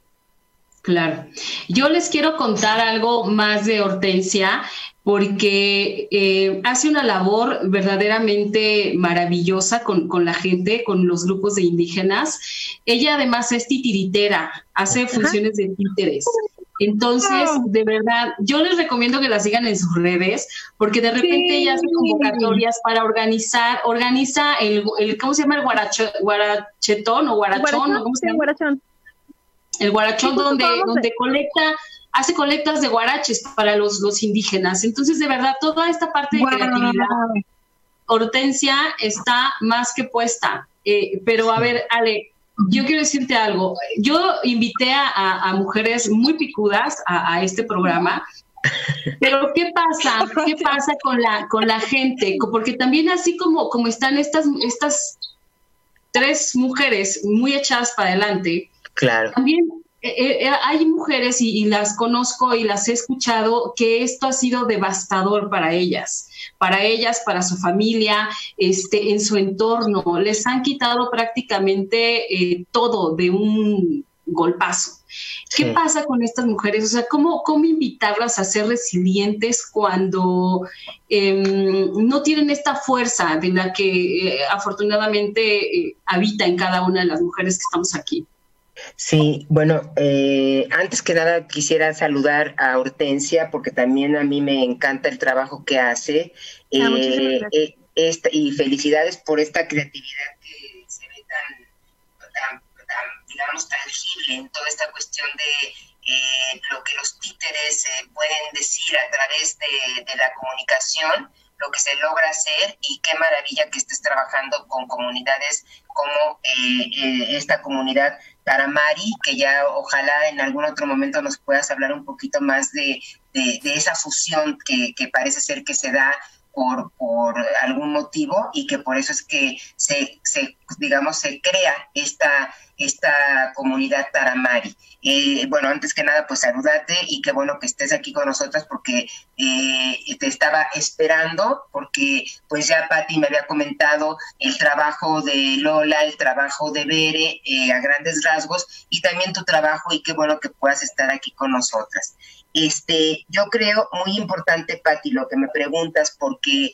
Speaker 2: Claro. Yo les quiero contar algo más de Hortensia porque eh, hace una labor verdaderamente maravillosa con, la gente, con los grupos de indígenas. Ella además es titiritera, hace funciones de títeres. Entonces, de verdad, yo les recomiendo que la sigan en sus redes, porque de repente ella hace convocatorias para organizar, organiza el, ¿cómo se llama? El guarachetón o guarachón, ¿cómo se llama? El guarachón donde, donde colecta, hace colectas de guaraches para los, los indígenas. Entonces, de verdad, toda esta parte de creatividad, Hortensia está más que puesta. Eh, pero a ver, Ale, yo quiero decirte algo. Yo invité a, mujeres muy picudas a, este programa. Pero ¿qué pasa? ¿Qué pasa con la con la gente? Porque también así como como están estas estas tres mujeres muy echadas para adelante,
Speaker 3: Claro.
Speaker 2: También eh, eh, eh, hay mujeres y, las conozco y las he escuchado que esto ha sido devastador para ellas, para ellas, para su familia, este, en su entorno. Les han quitado prácticamente todo de un golpazo. ¿Qué pasa con estas mujeres? O sea, ¿cómo, cómo invitarlas a ser resilientes cuando em, no tienen esta fuerza de la que afortunadamente habita en cada una de las mujeres que estamos aquí?
Speaker 3: Sí, bueno, eh, antes que nada quisiera saludar a Hortensia porque también a mí me encanta el trabajo que hace ah, eh, eh, y felicidades por esta creatividad que se ve tan, digamos, tangible en toda esta cuestión de lo que los títeres pueden decir a través de, de la comunicación lo que se logra hacer y qué maravilla que estés trabajando con comunidades como esta comunidad Taramari, que ya ojalá en algún otro momento nos puedas hablar un poquito más de, esa fusión que, parece ser que se da por, por algún motivo y que por eso es que se, se digamos, se crea esta, esta comunidad Taramari. Eh, bueno, antes que nada, pues saludate y qué bueno que estés aquí con nosotras porque eh, te estaba esperando, porque pues ya Patti me había comentado el trabajo de Lola, el trabajo de Bere eh, a grandes rasgos y también tu trabajo y qué bueno que puedas estar aquí con nosotras. Este, yo creo muy importante, Patti, lo que me preguntas, porque,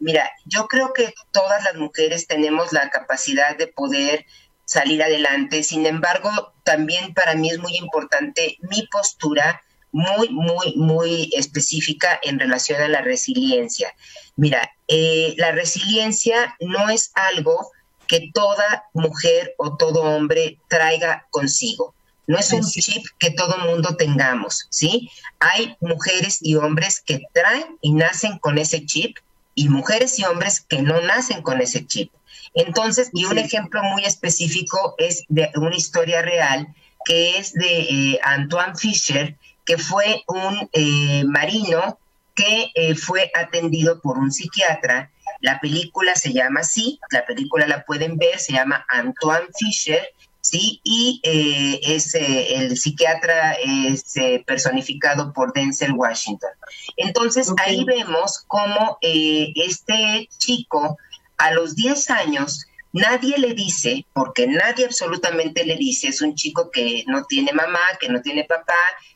Speaker 3: mira, yo creo que todas las mujeres tenemos la capacidad de poder salir adelante. Sin embargo, también para mí es muy importante mi postura muy, muy, muy específica en relación a la resiliencia. Mira, eh, la resiliencia no es algo que toda mujer o todo hombre traiga consigo. No es un chip que todo mundo tengamos, ¿sí? Hay mujeres y hombres que traen y nacen con ese chip y mujeres y hombres que no nacen con ese chip. Entonces, y un ejemplo muy específico es de una historia real que es de eh, Antoine Fischer, que fue un eh, marino que eh, fue atendido por un psiquiatra. La película se llama así, la película la pueden ver, se llama Antoine Fischer ¿sí? Y eh, es, el psiquiatra es personificado por Denzel Washington. Entonces ahí vemos cómo este chico a los 10 años Nadie le dice, porque nadie absolutamente le dice, es un chico que no tiene mamá, que no tiene papá,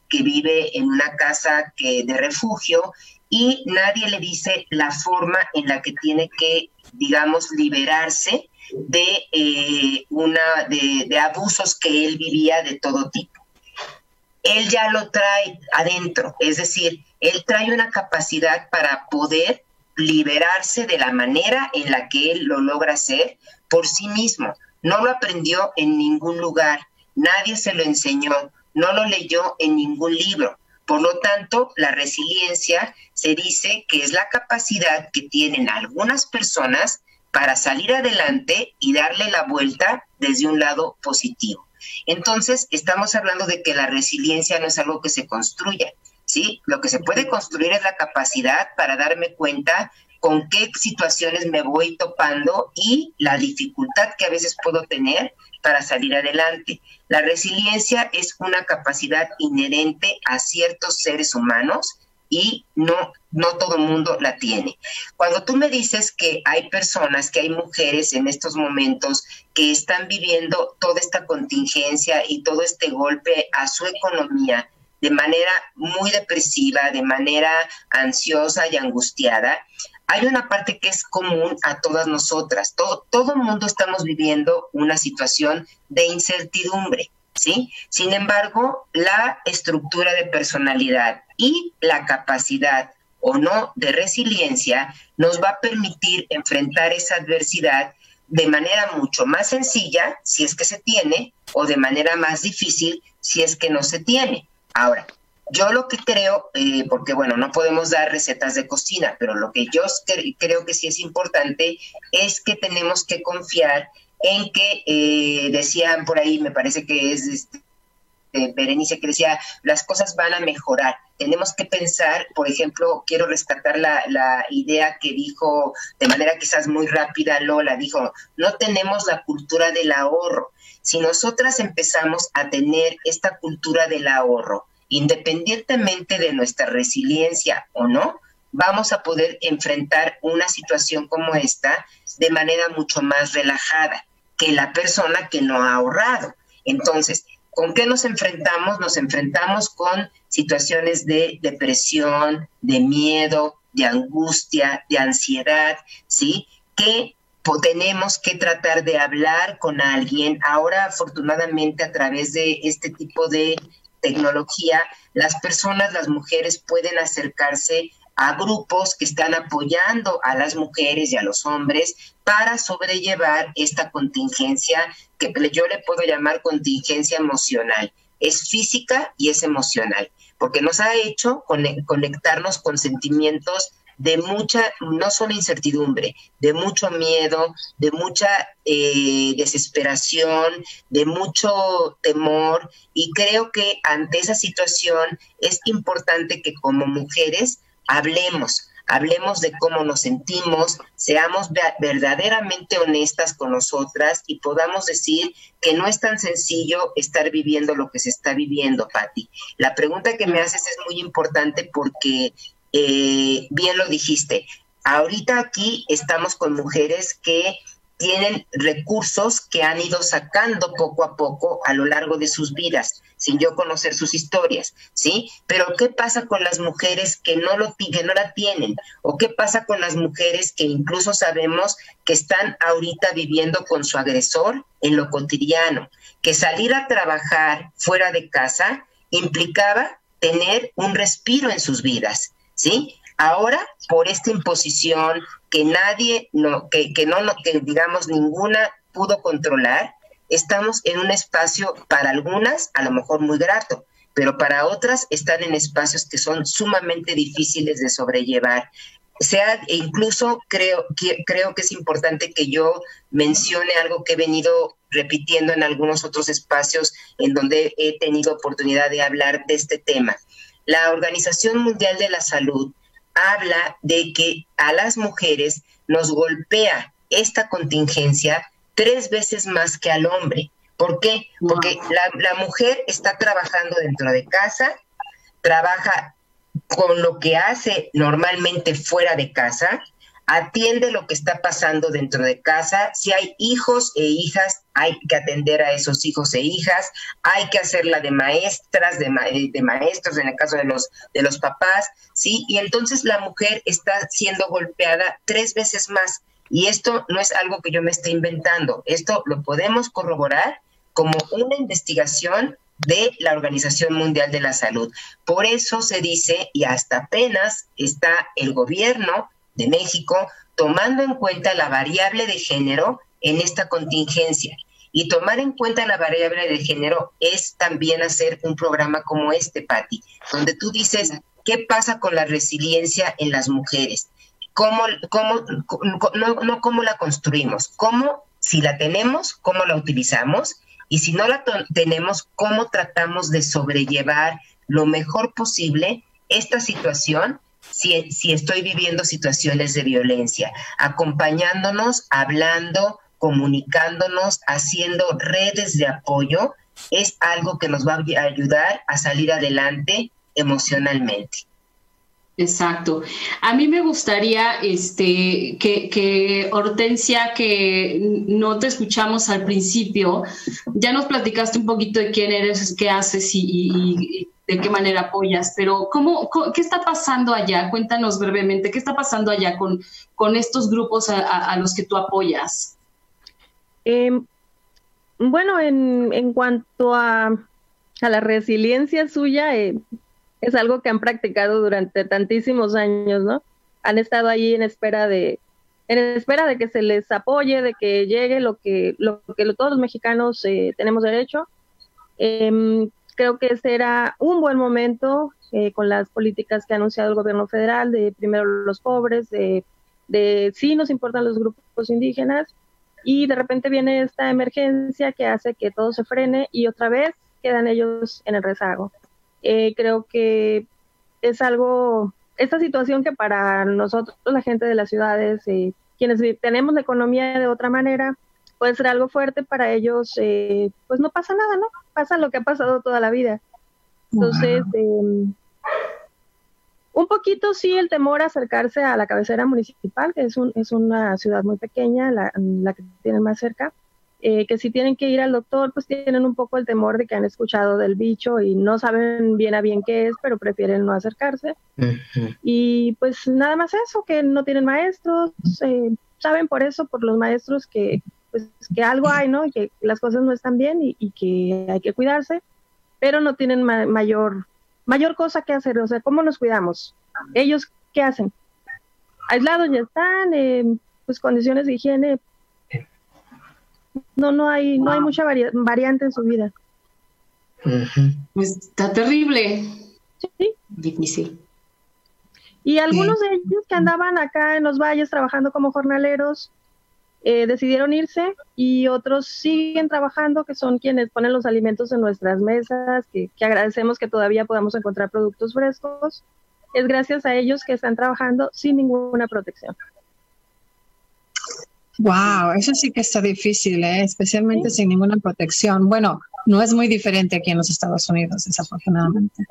Speaker 3: que vive en una casa de refugio y nadie le dice la forma en la que tiene que, digamos, liberarse de, eh, una, de, abusos que él vivía de todo tipo. Él ya lo trae adentro, es decir, él trae una capacidad para poder liberarse de la manera en la que él lo logra hacer por sí mismo. No lo aprendió en ningún lugar, nadie se lo enseñó, no lo leyó en ningún libro. Por lo tanto, la resiliencia se dice que es la capacidad que tienen algunas personas para salir adelante y darle la vuelta desde un lado positivo. Entonces, estamos hablando de que la resiliencia no es algo que se construya, ¿sí? Lo que se puede construir es la capacidad para darme cuenta con qué situaciones me voy topando y la dificultad que a veces puedo tener para salir adelante. La resiliencia es una capacidad inherente a ciertos seres humanos y no, no todo el mundo la tiene. Cuando tú me dices que hay personas, que hay mujeres en estos momentos que están viviendo toda esta contingencia y todo este golpe a su economía de manera muy depresiva, de manera ansiosa y angustiada, hay una parte que es común a todas nosotras. Todo, todo el mundo estamos viviendo una situación de incertidumbre, ¿sí? Sin embargo, la estructura de personalidad y la capacidad o no de resiliencia nos va a permitir enfrentar esa adversidad de manera mucho más sencilla, si es que se tiene, o de manera más difícil, si es que no se tiene. Ahora, yo lo que creo, eh, porque bueno, no podemos dar recetas de cocina, pero lo que yo creo que sí es importante es que tenemos que confiar en que, eh, decían por ahí, me parece que es este, Berenice que decía, las cosas van a mejorar. Tenemos que pensar, por ejemplo, quiero rescatar la, la, idea que dijo de manera quizás muy rápida Lola, dijo, no tenemos la cultura del ahorro. Si nosotras empezamos a tener esta cultura del ahorro, independientemente de nuestra resiliencia o no, vamos a poder enfrentar una situación como esta de manera mucho más relajada que la persona que no ha ahorrado. Entonces, ¿con qué nos enfrentamos? Nos enfrentamos con situaciones de depresión, de miedo, de angustia, de ansiedad, ¿sí? Que tenemos que tratar de hablar con alguien. Ahora, afortunadamente, a través de este tipo de tecnología, las personas, las mujeres pueden acercarse a grupos que están apoyando a las mujeres y a los hombres para sobrellevar esta contingencia que yo le puedo llamar contingencia emocional. Es física y es emocional, porque nos ha hecho conectarnos con sentimientos de mucha, no solo incertidumbre, de mucho miedo, de mucha eh, desesperación, de mucho temor. Y creo que ante esa situación es importante que como mujeres hablemos, hablemos de cómo nos sentimos, seamos verdaderamente honestas con nosotras y podamos decir que no es tan sencillo estar viviendo lo que se está viviendo, Patti. La pregunta que me haces es muy importante porque eh, bien lo dijiste, ahorita aquí estamos con mujeres que tienen recursos que han ido sacando poco a poco a lo largo de sus vidas, sin yo conocer sus historias, ¿sí? Pero ¿qué pasa con las mujeres que no lo que no la tienen? ¿O qué pasa con las mujeres que incluso sabemos que están ahorita viviendo con su agresor en lo cotidiano? Que salir a trabajar fuera de casa implicaba tener un respiro en sus vidas, ¿sí? Ahora, por esta imposición que nadie, no, que, que no, que digamos ninguna pudo controlar, estamos en un espacio para algunas a lo mejor muy grato, pero para otras están en espacios que son sumamente difíciles de sobrellevar. Sea, e incluso creo que, creo que es importante que yo mencione algo que he venido repitiendo en algunos otros espacios en donde he tenido oportunidad de hablar de este tema. La Organización Mundial de la Salud habla de que a las mujeres nos golpea esta contingencia tres veces más que al hombre. ¿Por qué? Porque la, la mujer está trabajando dentro de casa, trabaja con lo que hace normalmente fuera de casa, atiende lo que está pasando dentro de casa. Si hay hijos e hijas, hay que atender a esos hijos e hijas. Hay que hacerla de maestras, de, de, maestros, en el caso de los, de los papás, ¿sí? Y entonces la mujer está siendo golpeada tres veces más. Y esto no es algo que yo me esté inventando. Esto lo podemos corroborar como una investigación de la Organización Mundial de la Salud. Por eso se dice, y hasta apenas está el gobierno de México tomando en cuenta la variable de género en esta contingencia. Y tomar en cuenta la variable de género es también hacer un programa como este, Patti, donde tú dices, ¿qué pasa con la resiliencia en las mujeres? ¿Cómo, cómo, no, no cómo la construimos? ¿Cómo, si la tenemos, cómo la utilizamos? Y si no la tenemos, ¿cómo tratamos de sobrellevar lo mejor posible esta situación si, estoy viviendo situaciones de violencia? Acompañándonos, hablando, comunicándonos, haciendo redes de apoyo, es algo que nos va a ayudar a salir adelante emocionalmente.
Speaker 2: Exacto. A mí me gustaría este, que, Hortensia, que no te escuchamos al principio, ya nos platicaste un poquito de quién eres, qué haces y, de qué manera apoyas, pero ¿cómo, ¿qué está pasando allá? Cuéntanos brevemente, ¿qué está pasando allá con, con estos grupos a, los que tú apoyas?
Speaker 6: Em, bueno, en, en cuanto a, a la resiliencia suya, eh, es algo que han practicado durante tantísimos años, ¿no? Han estado allí en espera de en espera de que se les apoye, de que llegue lo que lo que todos los mexicanos eh, tenemos derecho. Em, creo que ese era un buen momento eh, con las políticas que ha anunciado el gobierno federal de primero los pobres, de, de sí nos importan los grupos indígenas y de repente viene esta emergencia que hace que todo se frene y otra vez quedan ellos en el rezago. Eh, creo que es algo, esta situación que para nosotros, la gente de las ciudades, eh, quienes tenemos la economía de otra manera, puede ser algo fuerte para ellos, eh, pues no pasa nada, ¿no? Pasa lo que ha pasado toda la vida. Entonces, em, un poquito sí el temor a acercarse a la cabecera municipal, que es, un, es una ciudad muy pequeña, la, la que tienen más cerca, eh, que si tienen que ir al doctor, pues tienen un poco el temor de que han escuchado del bicho y no saben bien a bien qué es, pero prefieren no acercarse. Y pues nada más eso, que no tienen maestros, eh, saben por eso, por los maestros, que, pues, que algo hay, ¿no? Y que las cosas no están bien y, que hay que cuidarse, pero no tienen mayor, mayor cosa que hacer. O sea, ¿cómo nos cuidamos? Ellos, ¿qué hacen? Aislados ya están, eh, pues condiciones de higiene no, no hay, no hay mucha variante en su vida.
Speaker 2: Pues está terrible.
Speaker 6: Sí.
Speaker 2: Difícil.
Speaker 6: Y algunos de ellos que andaban acá en los valles trabajando como jornaleros eh, decidieron irse y otros siguen trabajando, que son quienes ponen los alimentos en nuestras mesas, que, que agradecemos que todavía podamos encontrar productos frescos. Es gracias a ellos que están trabajando sin ninguna protección.
Speaker 4: Wow, eso sí que está difícil, ¿eh? especialmente sin ninguna protección. Bueno, no es muy diferente aquí en los Estados Unidos, desafortunadamente.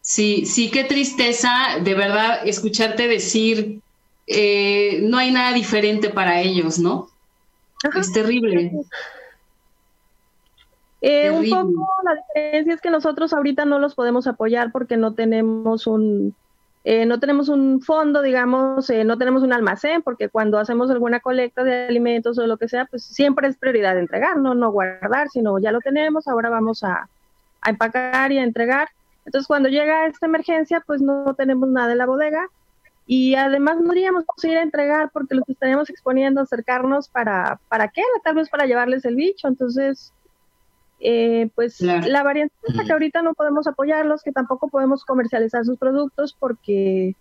Speaker 2: Sí, sí, qué tristeza, de verdad, escucharte decir, eh, no hay nada diferente para ellos, ¿no? Es terrible.
Speaker 6: Eh, un poco la diferencia es que nosotros ahorita no los podemos apoyar porque no tenemos un, eh, no tenemos un fondo, digamos, eh, no tenemos un almacén, porque cuando hacemos alguna colecta de alimentos o lo que sea, pues siempre es prioridad entregar, no, no guardar, sino ya lo tenemos, ahora vamos a, empacar y a entregar. Entonces, cuando llega esta emergencia, pues no tenemos nada en la bodega y además no iríamos a ir a entregar porque los estaríamos exponiendo a acercarnos para, ¿para qué? Tal vez para llevarles el bicho. Entonces, eh, pues la variante es que ahorita no podemos apoyarlos, que tampoco podemos comercializar sus productos porque,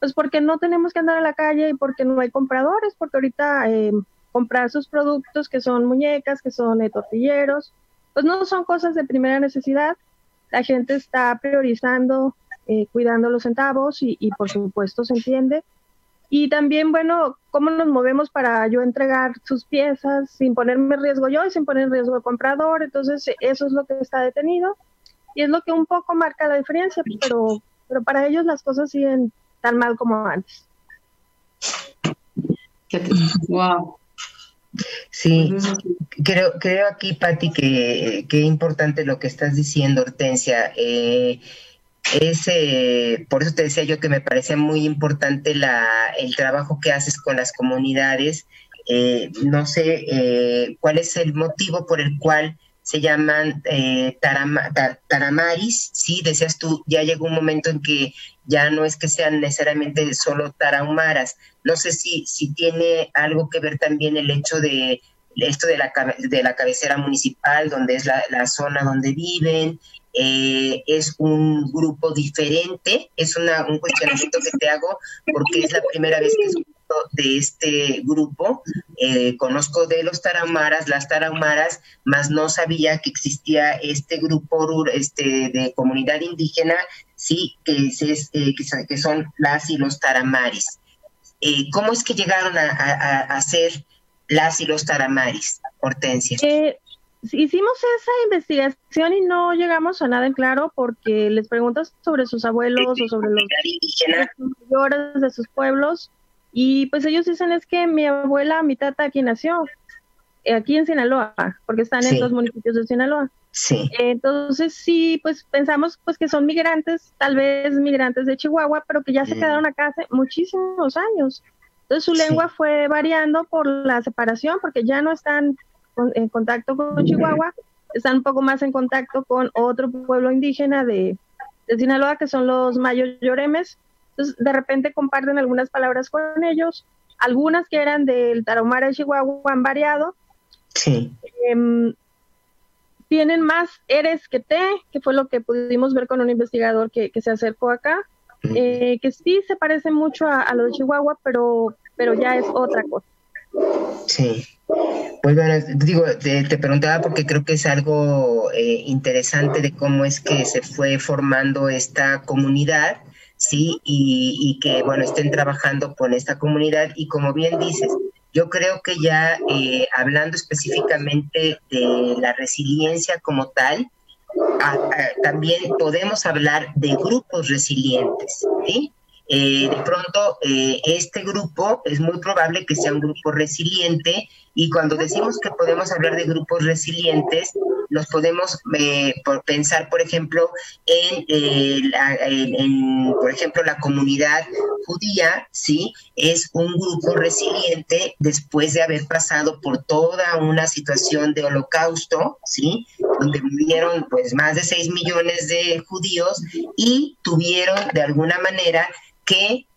Speaker 6: pues porque no tenemos que andar a la calle y porque no hay compradores, porque ahorita eh, comprar sus productos que son muñecas, que son eh, tortilleros, pues no son cosas de primera necesidad. La gente está priorizando, cuidando los centavos y, y por supuesto se entiende. Y también, bueno, cómo nos movemos para yo entregar sus piezas sin ponerme en riesgo yo y sin poner en riesgo el comprador. Entonces, eso es lo que está detenido y es lo que un poco marca la diferencia, pero, pero para ellos las cosas siguen tan mal como antes.
Speaker 3: Wow. Sí, creo, creo aquí, Patti, que, que importante lo que estás diciendo, Hortensia. Eh, es, eh, por eso te decía yo que me parecía muy importante la, el trabajo que haces con las comunidades. Eh, no sé eh, cuál es el motivo por el cual se llaman taramaris, sí, decías tú, ya llegó un momento en que ya no es que sean necesariamente solo tarahumaras. No sé si, si tiene algo que ver también el hecho de esto de la, de la cabecera municipal, donde es la zona donde viven, eh, es un grupo diferente, es una, un cuestionamiento que te hago porque es la primera vez que escucho de este grupo. Eh, conozco de los tarahumaras, las tarahumaras, mas no sabía que existía este grupo este, de comunidad indígena, sí, que, es, eh, que, son las y los taramaris. ¿Cómo es que llegaron a, ser las y los taramaris, Hortensia?
Speaker 6: Hicimos esa investigación y no llegamos a nada en claro porque les preguntas sobre sus abuelos o sobre los mayores de sus pueblos y pues ellos dicen es que mi abuela, mi tata aquí nació, eh, aquí en Sinaloa, porque están en los municipios de Sinaloa.
Speaker 3: Sí.
Speaker 6: Entonces sí, pues pensamos pues que son migrantes, tal vez migrantes de Chihuahua, pero que ya se mm. quedaron acá hace muchísimos años. Entonces su lengua fue variando por la separación, porque ya no están en contacto con Chihuahua, están un poco más en contacto con otro pueblo indígena de, Sinaloa, que son los mayos lloremes. Entonces, de repente comparten algunas palabras con ellos. Algunas que eran del Tarahumara de Chihuahua han variado.
Speaker 3: Sí.
Speaker 6: Em, tienen más eres que te, que fue lo que pudimos ver con un investigador que, se acercó acá, eh, que sí se parece mucho a, a, lo de Chihuahua, pero, pero ya es otra cosa.
Speaker 3: Sí. Pues bueno, digo, te, preguntaba porque creo que es algo eh, interesante de cómo es que se fue formando esta comunidad, ¿sí? Y, que, bueno, estén trabajando con esta comunidad y como bien dices, yo creo que ya eh, hablando específicamente de la resiliencia como tal, también podemos hablar de grupos resilientes, ¿sí? Eh, de pronto eh, este grupo es muy probable que sea un grupo resiliente y cuando decimos que podemos hablar de grupos resilientes, nos podemos eh, por pensar, por ejemplo, en, en, por ejemplo, la comunidad judía, ¿sí? Es un grupo resiliente después de haber pasado por toda una situación de holocausto, ¿sí? Donde vivieron pues más de 6 millones de judíos y tuvieron de alguna manera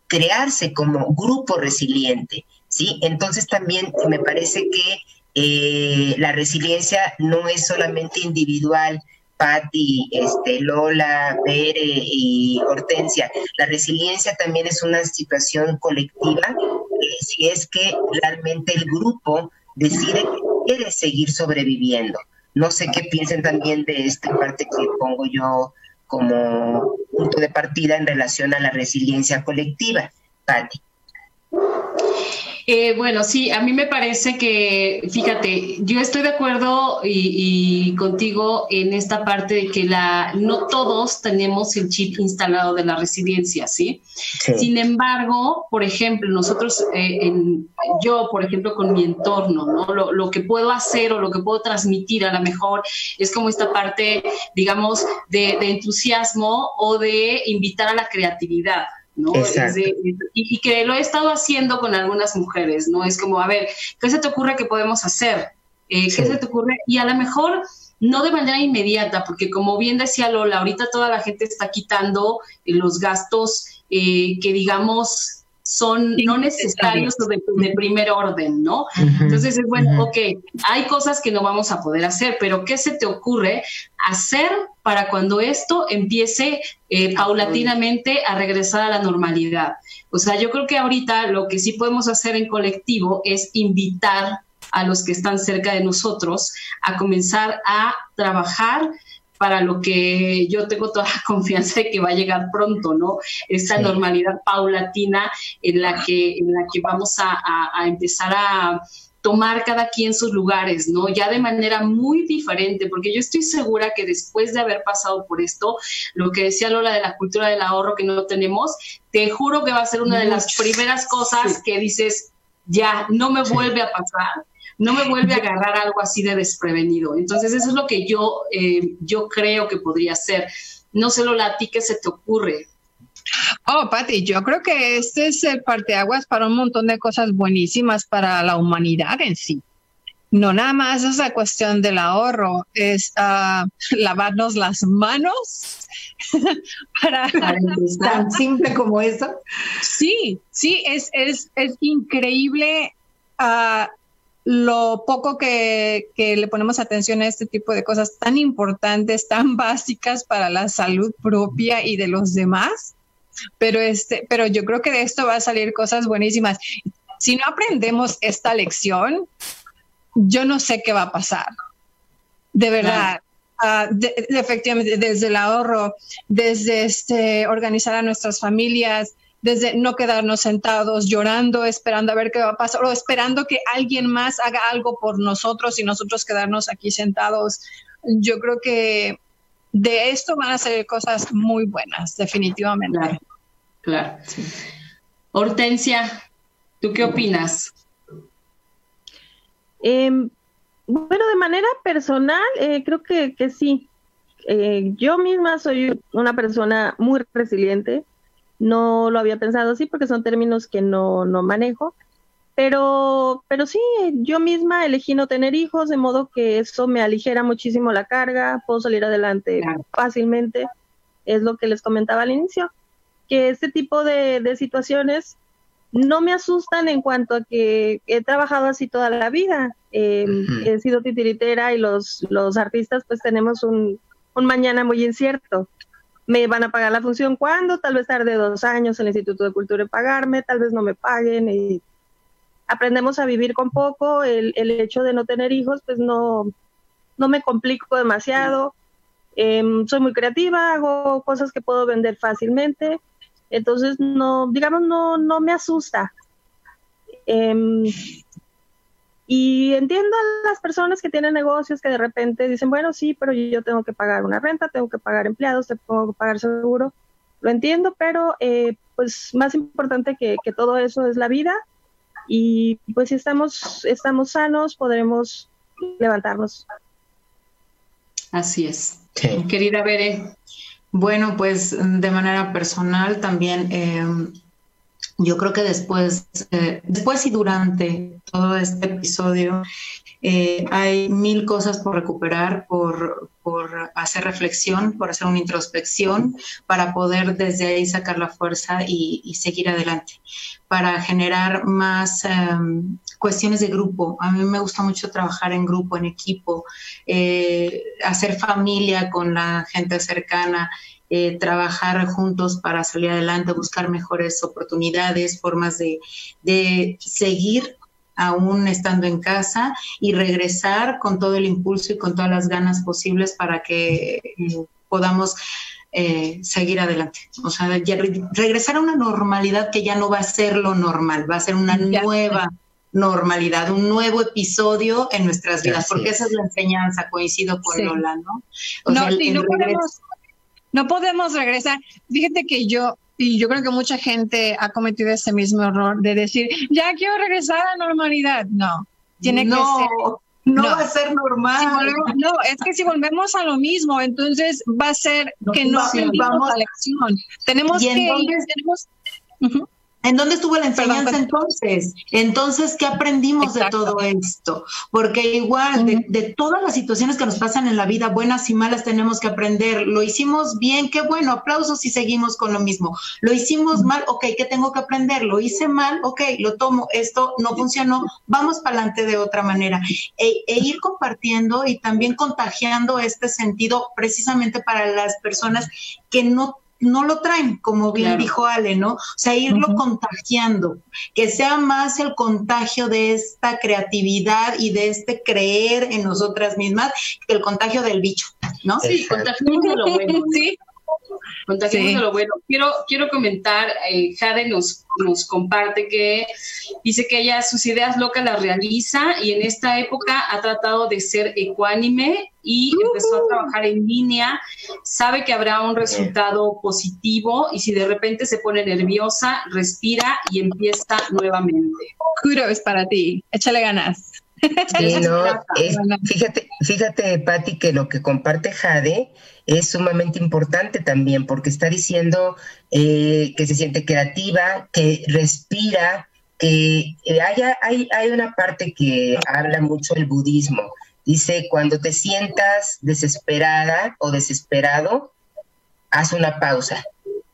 Speaker 3: crearse como grupo resiliente, ¿sí? Entonces también me parece que eh, la resiliencia no es solamente individual, Patti, este, Lola, Bere y Hortensia. La resiliencia también es una situación colectiva, si es que realmente el grupo decide que quiere seguir sobreviviendo. No sé qué piensen también de esta parte que pongo yo como punto de partida en relación a la resiliencia colectiva. Patti.
Speaker 2: Eh, bueno, sí, a mí me parece que, fíjate, yo estoy de acuerdo y, contigo en esta parte de que la, no todos tenemos el chip instalado de la resiliencia, ¿sí? Sin embargo, por ejemplo, nosotros, eh, en, yo, por ejemplo, con mi entorno, ¿no? Lo, lo, que puedo hacer o lo que puedo transmitir a lo mejor es como esta parte, digamos, de, de entusiasmo o de invitar a la creatividad. ¿No? y, que lo he estado haciendo con algunas mujeres, ¿no? Es como, a ver, ¿qué se te ocurre que podemos hacer? Eh, ¿Qué se te ocurre? Y a lo mejor no de manera inmediata, porque como bien decía Lola, ahorita toda la gente está quitando eh, los gastos eh, que digamos son no necesarios de, de, primer orden, ¿no? Entonces es bueno, ok, hay cosas que no vamos a poder hacer, pero ¿qué se te ocurre hacer para cuando esto empiece eh, paulatinamente a regresar a la normalidad? O sea, yo creo que ahorita lo que sí podemos hacer en colectivo es invitar a los que están cerca de nosotros a comenzar a trabajar para lo que yo tengo toda la confianza de que va a llegar pronto, ¿no? Esta normalidad paulatina en la que, en la que vamos a empezar a tomar cada quien sus lugares, ¿no? Ya de manera muy diferente, porque yo estoy segura que después de haber pasado por esto, lo que decía Lola de la cultura del ahorro que no tenemos, te juro que va a ser una de las primeras cosas que dices, ya, no me vuelve a pasar no me vuelve a agarrar algo así de desprevenido. Entonces, eso es lo que yo, eh, yo creo que podría ser. No sé, Lola, ¿a ti qué se te ocurre?
Speaker 4: Oh, Pati, yo creo que este es el parteaguas para un montón de cosas buenísimas para la humanidad en sí. No nada más esa cuestión del ahorro, es ah, lavarnos las manos
Speaker 5: para, tan simple como eso.
Speaker 4: Sí, sí, es, es, es increíble uh, lo poco que, que, le ponemos atención a este tipo de cosas tan importantes, tan básicas para la salud propia y de los demás. Pero, este, pero yo creo que de esto va a salir cosas buenísimas. Si no aprendemos esta lección, yo no sé qué va a pasar. De verdad. Ah, efectivamente, desde el ahorro, desde este, organizar a nuestras familias, desde no quedarnos sentados llorando, esperando a ver qué va a pasar, o esperando que alguien más haga algo por nosotros y nosotros quedarnos aquí sentados. Yo creo que de esto van a ser cosas muy buenas, definitivamente.
Speaker 2: Claro, Hortensia, ¿tú qué opinas?
Speaker 6: Em, bueno, de manera personal, eh, creo que, que sí. Eh, yo misma soy una persona muy resiliente. No lo había pensado así porque son términos que no, no manejo. Pero, pero sí, yo misma elegí no tener hijos, de modo que eso me aligera muchísimo la carga, puedo salir adelante fácilmente, es lo que les comentaba al inicio, que este tipo de, situaciones no me asustan en cuanto a que he trabajado así toda la vida, em, he sido titiritera y los, los artistas pues tenemos un, un mañana muy incierto me van a pagar la función cuando, tal vez tarde dos años el Instituto de Cultura en pagarme, tal vez no me paguen y aprendemos a vivir con poco, el, el hecho de no tener hijos, pues no, no me complico demasiado, em, soy muy creativa, hago cosas que puedo vender fácilmente, entonces no, digamos, no, no me asusta. Em, y entiendo a las personas que tienen negocios que de repente dicen, bueno, sí, pero yo tengo que pagar una renta, tengo que pagar empleados, tengo que pagar seguro. Lo entiendo, pero eh, pues más importante que, que todo eso es la vida y pues si estamos, estamos sanos, podremos levantarnos.
Speaker 2: Así es. Querida Bere.
Speaker 5: Bueno, pues de manera personal también eh, yo creo que después, eh, después y durante todo este episodio eh, hay mil cosas por recuperar, por, hacer reflexión, por hacer una introspección, para poder desde ahí sacar la fuerza y, seguir adelante, para generar más em, cuestiones de grupo. A mí me gusta mucho trabajar en grupo, en equipo, eh, hacer familia con la gente cercana. Eh, trabajar juntos para salir adelante, buscar mejores oportunidades, formas de, de seguir aún estando en casa y regresar con todo el impulso y con todas las ganas posibles para que eh, podamos eh, seguir adelante. O sea, regresar a una normalidad que ya no va a ser lo normal, va a ser una nueva normalidad, un nuevo episodio en nuestras vidas, porque esa es la enseñanza, coincido con Lola, ¿no?
Speaker 4: no, no, podemos, no podemos regresar. Fíjate que yo y yo creo que mucha gente ha cometido ese mismo error de decir, ya quiero regresar a la normalidad. No, tiene que ser.
Speaker 5: No, va a ser normal.
Speaker 4: no, es que si volvemos a lo mismo, entonces va a ser que no vamos a la lección. Tenemos que ir, tenemos,
Speaker 5: ¿En dónde estuvo la enseñanza entonces? Entonces, ¿qué aprendimos de todo esto? Porque igual, de, todas las situaciones que nos pasan en la vida, buenas y malas, tenemos que aprender. Lo hicimos bien, qué bueno, aplausos y seguimos con lo mismo. Lo hicimos mal, ok, ¿qué tengo que aprender? Lo hice mal, ok, lo tomo, esto no funcionó, vamos para adelante de otra manera. E, e ir compartiendo y también contagiando este sentido precisamente para las personas que no no lo traen, como bien dijo Ale, ¿no? O sea, irlo contagiando, que sea más el contagio de esta creatividad y de este creer en nosotras mismas que el contagio del bicho, ¿no?
Speaker 2: Sí, contagiamos de lo bueno. sí. Contagiamos de lo bueno. Quiero, quiero comentar, eh, Jade nos, nos comparte que dice que ella sus ideas locas las realiza y en esta época ha tratado de ser ecuánime y empezó a trabajar en línea, sabe que habrá un resultado positivo y si de repente se pone nerviosa, respira y empieza nuevamente.
Speaker 4: es para ti, échale ganas.
Speaker 3: Sí, no, fíjate, fíjate, Patti, que lo que comparte Jade es sumamente importante también, porque está diciendo eh, que se siente creativa, que respira, que eh, haya, hay, hay una parte que habla mucho el budismo, Dice, cuando te sientas desesperada o desesperado, haz una pausa.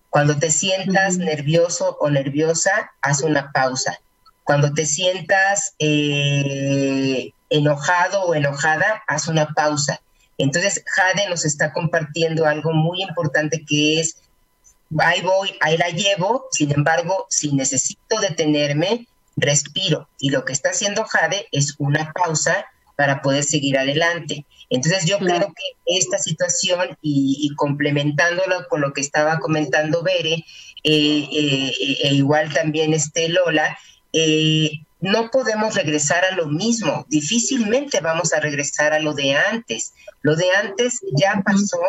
Speaker 3: Cuando te sientas nervioso o nerviosa, haz una pausa. Cuando te sientas eh, enojado o enojada, haz una pausa. Entonces, Jade nos está compartiendo algo muy importante que es, ahí voy, ahí la llevo, sin embargo, si necesito detenerme, respiro. Y lo que está haciendo Jade es una pausa para poder seguir adelante. Entonces yo creo que esta situación y, complementándolo con lo que estaba comentando Bere, eh, eh, e igual también este Lola, eh, no podemos regresar a lo mismo, difícilmente vamos a regresar a lo de antes. Lo de antes ya pasó,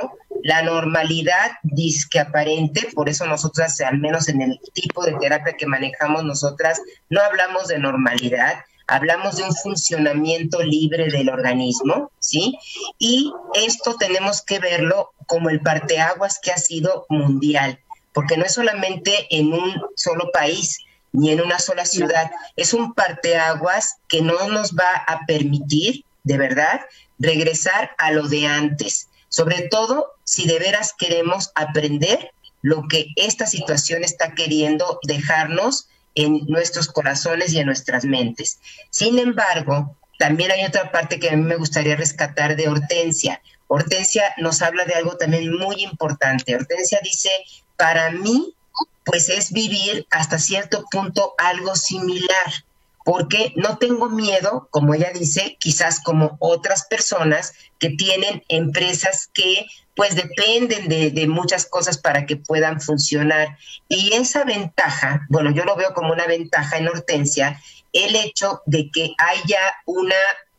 Speaker 3: la normalidad disque aparente, por eso nosotras, al menos en el tipo de terapia que manejamos nosotras, no hablamos de normalidad, hablamos de un funcionamiento libre del organismo, ¿sí? Y esto tenemos que verlo como el parteaguas que ha sido mundial, porque no es solamente en un solo país ni en una sola ciudad, es un parteaguas que no nos va a permitir, de verdad, regresar a lo de antes, sobre todo si de veras queremos aprender lo que esta situación está queriendo dejarnos en nuestros corazones y en nuestras mentes. Sin embargo, también hay otra parte que a mí me gustaría rescatar de Hortensia. Hortensia nos habla de algo también muy importante. Hortensia dice, para mí, pues es vivir hasta cierto punto algo similar, porque no tengo miedo, como ella dice, quizás como otras personas que tienen empresas que pues dependen de, muchas cosas para que puedan funcionar. Y esa ventaja, bueno, yo lo veo como una ventaja en Hortensia, el hecho de que haya una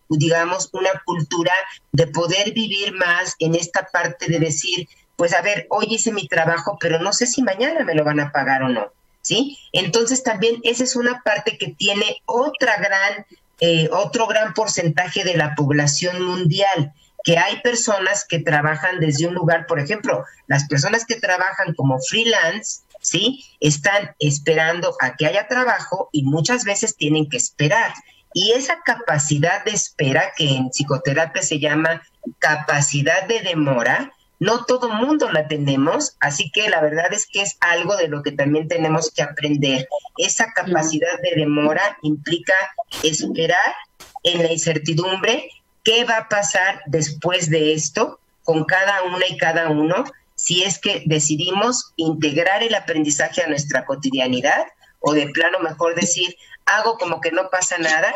Speaker 3: digamos, una cultura de poder vivir más en esta parte de decir, pues a ver, hoy hice mi trabajo, pero no sé si mañana me lo van a pagar o no, ¿sí? Entonces también esa es una parte que tiene otra gran, eh, otro gran porcentaje de la población mundial que hay personas que trabajan desde un lugar, por ejemplo, las personas que trabajan como freelance, ¿sí? Están esperando a que haya trabajo y muchas veces tienen que esperar. Y esa capacidad de espera, que en psicoterapia se llama capacidad de demora, no todo mundo la tenemos, así que la verdad es que es algo de lo que también tenemos que aprender. Esa capacidad de demora implica esperar en la incertidumbre qué va a pasar después de esto con cada una y cada uno si es que decidimos integrar el aprendizaje a nuestra cotidianidad o de plano mejor decir, hago como que no pasa nada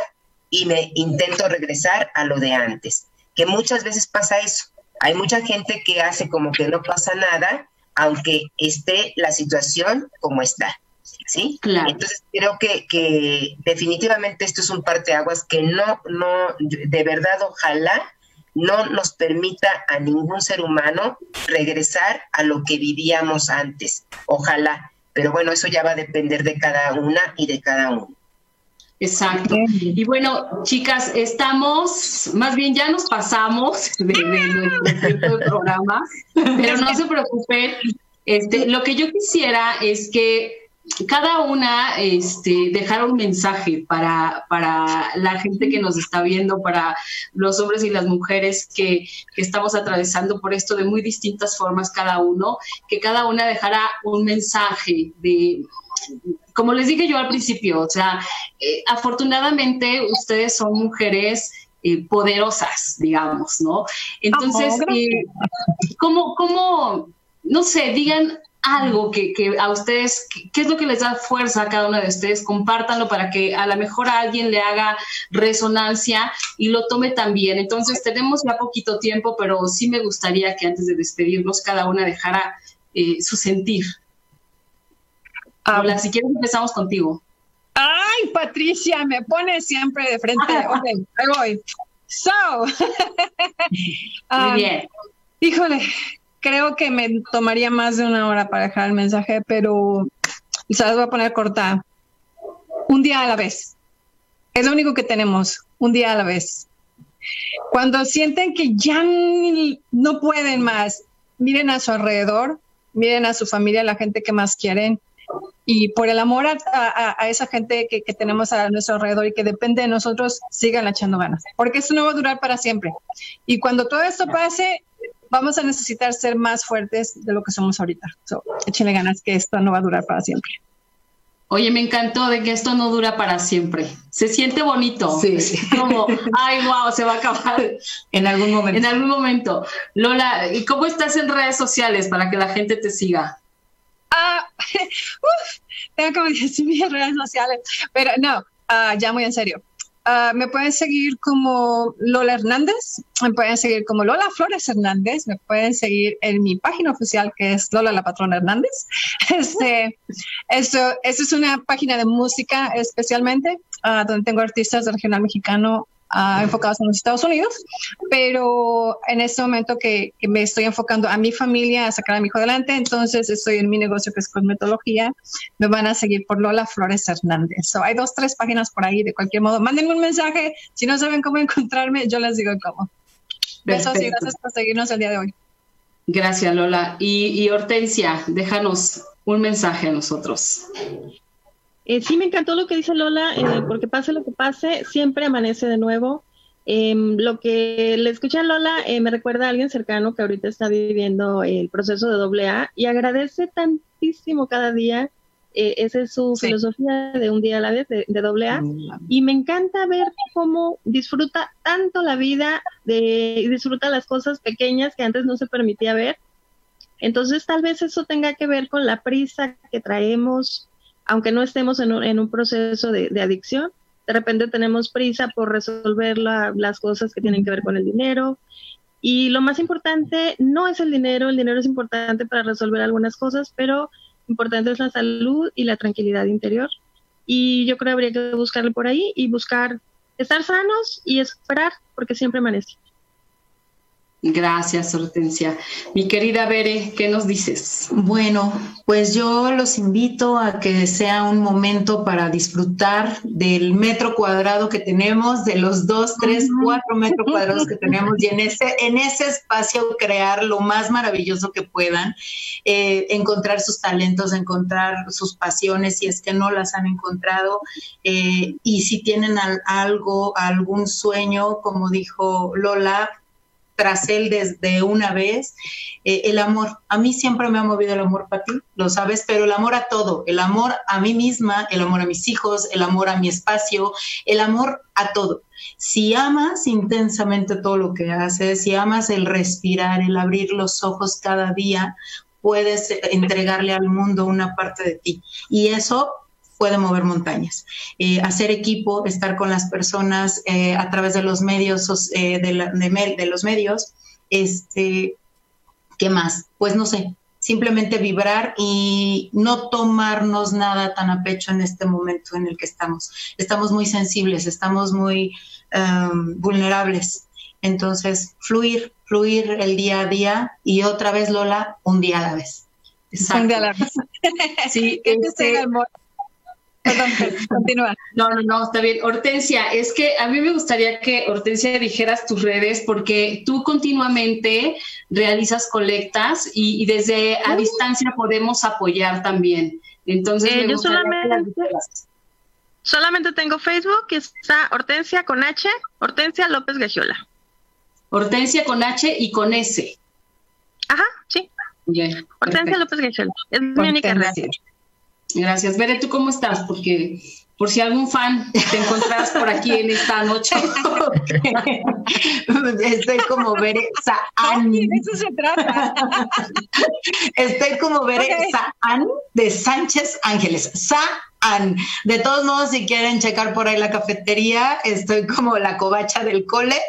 Speaker 3: y me intento regresar a lo de antes, que muchas veces pasa eso. Hay mucha gente que hace como que no pasa nada, aunque esté la situación como está. ¿sí? Claro. Entonces creo que, que definitivamente esto es un parteaguas que no, no, de verdad, ojalá no nos permita a ningún ser humano regresar a lo que vivíamos antes. Ojalá. Pero bueno, eso ya va a depender de cada una y de cada uno.
Speaker 2: Exacto. Y bueno, chicas, estamos, más bien ya nos pasamos de, nuestro programa, pero no se preocupen. Este, lo que yo quisiera es que cada una este, dejar un mensaje para, para la gente que nos está viendo, para los hombres y las mujeres que, estamos atravesando por esto de muy distintas formas cada uno, que cada una dejara un mensaje de, como les dije yo al principio, o sea, eh, afortunadamente ustedes son mujeres eh, poderosas, digamos, ¿no? Entonces, eh, ¿cómo, ¿cómo, no sé, digan algo que, a ustedes, ¿qué es lo que les da fuerza a cada una de ustedes? Compártanlo para que a lo mejor a alguien le haga resonancia y lo tome también. Entonces, tenemos ya poquito tiempo, pero sí me gustaría que antes de despedirnos, cada una dejara eh, su sentir. Hola, si quieres empezamos contigo.
Speaker 4: Ay, Patricia, me pone siempre de frente. ok, ahí voy. So,
Speaker 2: Muy bien.
Speaker 4: Híjole, creo que me tomaría más de una hora para dejar el mensaje, pero se las voy a poner corta. Un día a la vez. Es lo único que tenemos, un día a la vez. Cuando sienten que ya no pueden más, miren a su alrededor, miren a su familia, la gente que más quieren, y por el amor a, esa gente que, tenemos a nuestro alrededor y que depende de nosotros, sigan echando ganas, porque esto no va a durar para siempre. Y cuando todo esto pase, vamos a necesitar ser más fuertes de lo que somos ahorita. So, échenle ganas que esto no va a durar para siempre.
Speaker 2: Oye, me encantó de que esto no dura para siempre. Se siente bonito.
Speaker 5: Sí. sí.
Speaker 2: Como, ay, wow, se va a acabar.
Speaker 5: En algún momento.
Speaker 2: En algún momento. Lola, ¿y cómo estás en redes sociales para que la gente te siga?
Speaker 4: Ah, tengo como 10 mil redes sociales, pero no, ah, ya muy en serio. Ah, me pueden seguir como Lola Hernández, me pueden seguir como Lola Flores Hernández, me pueden seguir en mi página oficial que es Lola la Patrona Hernández. Este, esto, esto es una página de música especialmente, donde tengo artistas del regional mexicano enfocados en los Estados Unidos, pero en este momento que, me estoy enfocando a mi familia, a sacar a mi hijo adelante, entonces estoy en mi negocio que es cosmetología, me van a seguir por Lola Flores Hernández. hay dos, tres páginas por ahí, de cualquier modo, mándenme un mensaje, si no saben cómo encontrarme, yo les digo cómo. Besos y gracias por seguirnos el día de hoy.
Speaker 2: Gracias, Lola. y Hortensia, déjanos un mensaje a nosotros.
Speaker 6: Eh, sí, me encantó lo que dice Lola, eh, porque pase lo que pase, siempre amanece de nuevo. Em, lo que le escuché a Lola eh, me recuerda a alguien cercano que ahorita está viviendo el proceso de doble A y agradece tantísimo cada día. esa es su filosofía de un día a la vez, de, doble A. Y me encanta ver cómo disfruta tanto la vida de, y disfruta las cosas pequeñas que antes no se permitía ver. Entonces tal vez eso tenga que ver con la prisa que traemos, aunque no estemos en un, proceso de, adicción, de repente tenemos prisa por resolver las cosas que tienen que ver con el dinero. Y lo más importante no es el dinero, el dinero es importante para resolver algunas cosas, pero importante es la salud y la tranquilidad interior. Y yo creo que habría que buscarle por ahí y buscar estar sanos y esperar, porque siempre amanece.
Speaker 2: Gracias, Hortensia. Mi querida Bere, ¿qué nos dices?
Speaker 5: Bueno, pues yo los invito a que sea un momento para disfrutar del metro cuadrado que tenemos, de los dos, tres, cuatro metros cuadrados que tenemos y en ese, en ese espacio crear lo más maravilloso que puedan, eh, encontrar sus talentos, encontrar sus pasiones si es que no las han encontrado eh, y si tienen algo, algún sueño, como dijo Lola, tras él desde una vez. Eh, el amor, a mí siempre me ha movido el amor para ti, lo sabes, pero el amor a todo, el amor a mí misma, el amor a mis hijos, el amor a mi espacio, el amor a todo. Si amas intensamente todo lo que haces, si amas el respirar, el abrir los ojos cada día, puedes entregarle al mundo una parte de ti. Y eso puede mover montañas. Eh, hacer equipo, estar con las personas eh, a través de los medios, eh, de, los medios, este, ¿qué más? Pues no sé, simplemente vibrar y no tomarnos nada tan a pecho en este momento en el que estamos. Estamos muy sensibles, estamos muy um, vulnerables. Entonces, fluir, fluir el día a día y otra vez, Lola, un día a la vez.
Speaker 4: Un día a la vez.
Speaker 2: sí, este,
Speaker 4: continúa.
Speaker 2: No, no, no, está bien. Hortensia, es que a mí me gustaría que Hortensia dijeras tus redes porque tú continuamente realizas colectas y, desde a distancia podemos apoyar también. Entonces,
Speaker 6: eh, yo solamente, solamente tengo Facebook, que está Hortensia con H, Hortensia López Gagiola.
Speaker 2: Hortensia con H y con S.
Speaker 6: Ajá, sí. Hortensia López Gagiola. Es mi única red.
Speaker 2: Gracias. Veré, ¿tú cómo estás? Porque por si algún fan te encontrás por aquí en esta noche.
Speaker 5: Estoy como Bere Saan.
Speaker 4: de eso se trata.
Speaker 5: Estoy como Bere Saan de Sánchez Ángeles. Saan. De todos modos, si quieren checar por ahí la cafetería, estoy como la covacha del cole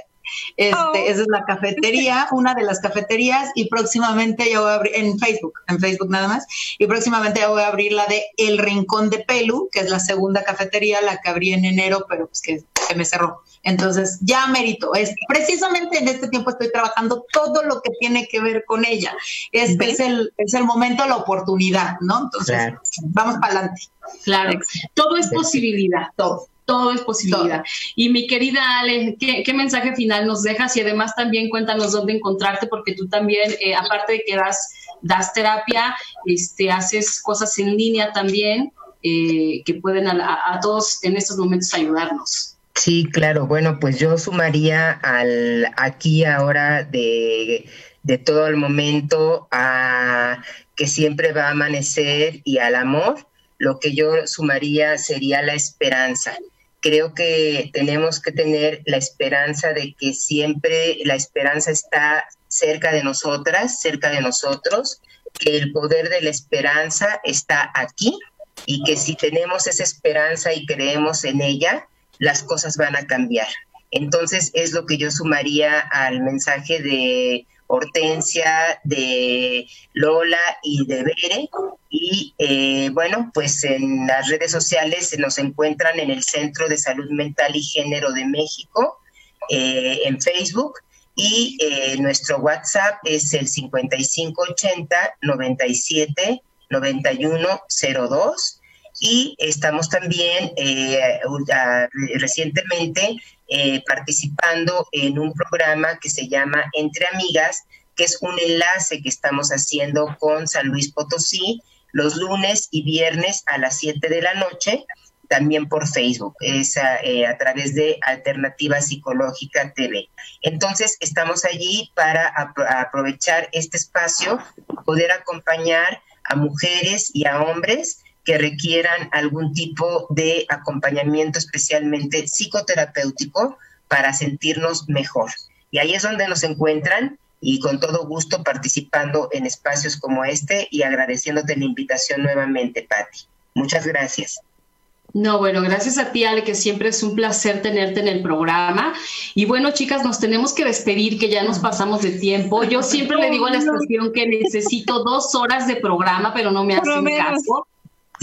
Speaker 5: este, oh. Esa es la cafetería, una de las cafeterías, y próximamente ya voy a abrir, en Facebook, en Facebook nada más, y próximamente ya voy a abrir la de El Rincón de Pelu, que es la segunda cafetería, la que abrí en enero, pero pues que se me cerró. Entonces, ya merito. Es, precisamente en este tiempo estoy trabajando todo lo que tiene que ver con ella. Es, es, el, es el momento, la oportunidad, ¿no? Entonces, vamos para adelante.
Speaker 2: Claro, todo es posibilidad, todo todo es posibilidad. Y mi querida Ale, ¿qué, mensaje final nos dejas? Y además también cuéntanos dónde encontrarte, porque tú también, eh, aparte de que das, das terapia, este, haces cosas en línea también eh, que pueden a, todos en estos momentos ayudarnos.
Speaker 3: Sí, claro. Bueno, pues yo sumaría al aquí ahora de, de todo el momento a que siempre va a amanecer y al amor. Lo que yo sumaría sería la esperanza creo que tenemos que tener la esperanza de que siempre la esperanza está cerca de nosotras, cerca de nosotros, que el poder de la esperanza está aquí y que si tenemos esa esperanza y creemos en ella, las cosas van a cambiar. Entonces es lo que yo sumaría al mensaje de Hortensia, de Lola y de Bere. Y eh, bueno, pues en las redes sociales se nos encuentran en el Centro de Salud Mental y Género de México, eh, en Facebook. Y eh, nuestro WhatsApp es el 5580 97 9102 y estamos también recientemente eh, participando en un programa que se llama Entre Amigas, que es un enlace que estamos haciendo con San Luis Potosí los lunes y viernes a las 7 de la noche, también por Facebook, es a, eh, través de Alternativa Psicológica TV. Entonces, estamos allí para aprovechar este espacio, poder acompañar a mujeres y a hombres que requieran algún tipo de acompañamiento, especialmente psicoterapéutico, para sentirnos mejor. Y ahí es donde nos encuentran y con todo gusto participando en espacios como este y agradeciéndote la invitación nuevamente, Patti. Muchas gracias.
Speaker 2: No, bueno, gracias a ti, Ale, que siempre es un placer tenerte en el programa. Y bueno, chicas, nos tenemos que despedir, que ya nos pasamos de tiempo. Yo siempre le digo a la estación que necesito dos horas de programa, pero no me hacen caso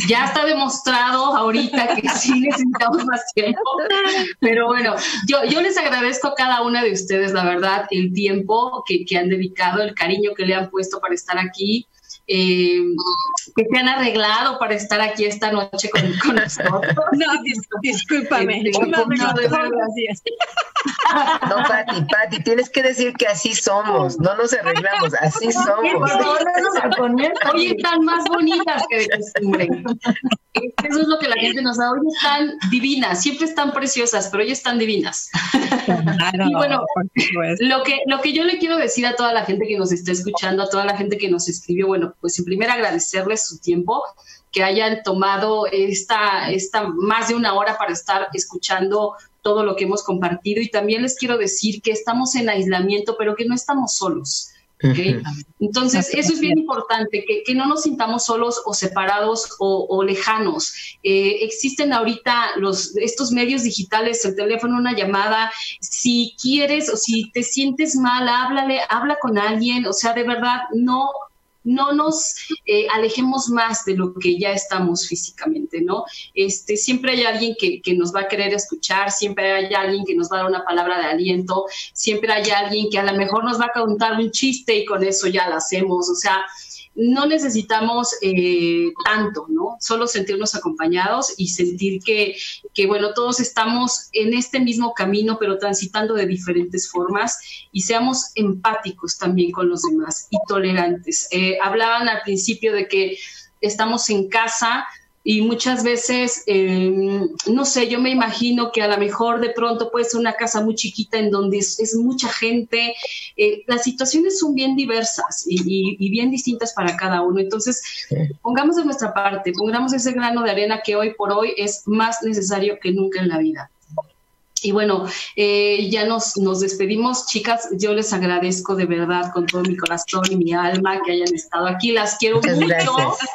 Speaker 2: ya está demostrado ahorita que sí necesitamos más tiempo. Pero bueno, yo, yo les agradezco a cada una de ustedes, la verdad, el tiempo que, que han dedicado, el cariño que le han puesto para estar aquí eh, que se han arreglado para estar aquí esta noche con, nosotros.
Speaker 4: No, discúlpame. Este, no,
Speaker 3: gracias. No, Pati, Pati, tienes que decir que así somos, no nos arreglamos, así somos.
Speaker 2: Hoy están más bonitas que de costumbre. Eso es lo que la gente nos da. Hoy están divinas, siempre están preciosas, pero hoy están divinas. y bueno, lo que, lo que yo le quiero decir a toda la gente que nos está escuchando, a toda la gente que nos escribió, bueno, pues en primer agradecerles su tiempo, que hayan tomado esta, esta más de una hora para estar escuchando todo lo que hemos compartido y también les quiero decir que estamos en aislamiento, pero que no estamos solos. Entonces, eso es bien importante, que, no nos sintamos solos o separados o, lejanos. Eh, existen ahorita los, estos medios digitales, el teléfono, una llamada. Si quieres o si te sientes mal, háblale, habla con alguien. O sea, de verdad, no no nos eh, alejemos más de lo que ya estamos físicamente, ¿no? Este, siempre hay alguien que, que, nos va a querer escuchar, siempre hay alguien que nos va a dar una palabra de aliento, siempre hay alguien que a lo mejor nos va a contar un chiste y con eso ya lo hacemos, o sea, no necesitamos eh, tanto, ¿no? Solo sentirnos acompañados y sentir que, que, bueno, todos estamos en este mismo camino, pero transitando de diferentes formas y seamos empáticos también con los demás y tolerantes. Eh, hablaban al principio de que estamos en casa, y muchas veces, em, no sé, yo me imagino que a lo mejor de pronto puede ser una casa muy chiquita en donde es, mucha gente. Eh, las situaciones son bien diversas y, y, bien distintas para cada uno. Entonces, pongamos de nuestra parte, pongamos ese grano de arena que hoy por hoy es más necesario que nunca en la vida. Y bueno, eh, ya nos, nos despedimos, chicas. Yo les agradezco de verdad con todo mi corazón y mi alma que hayan estado aquí. Las quiero mucho.
Speaker 3: gracias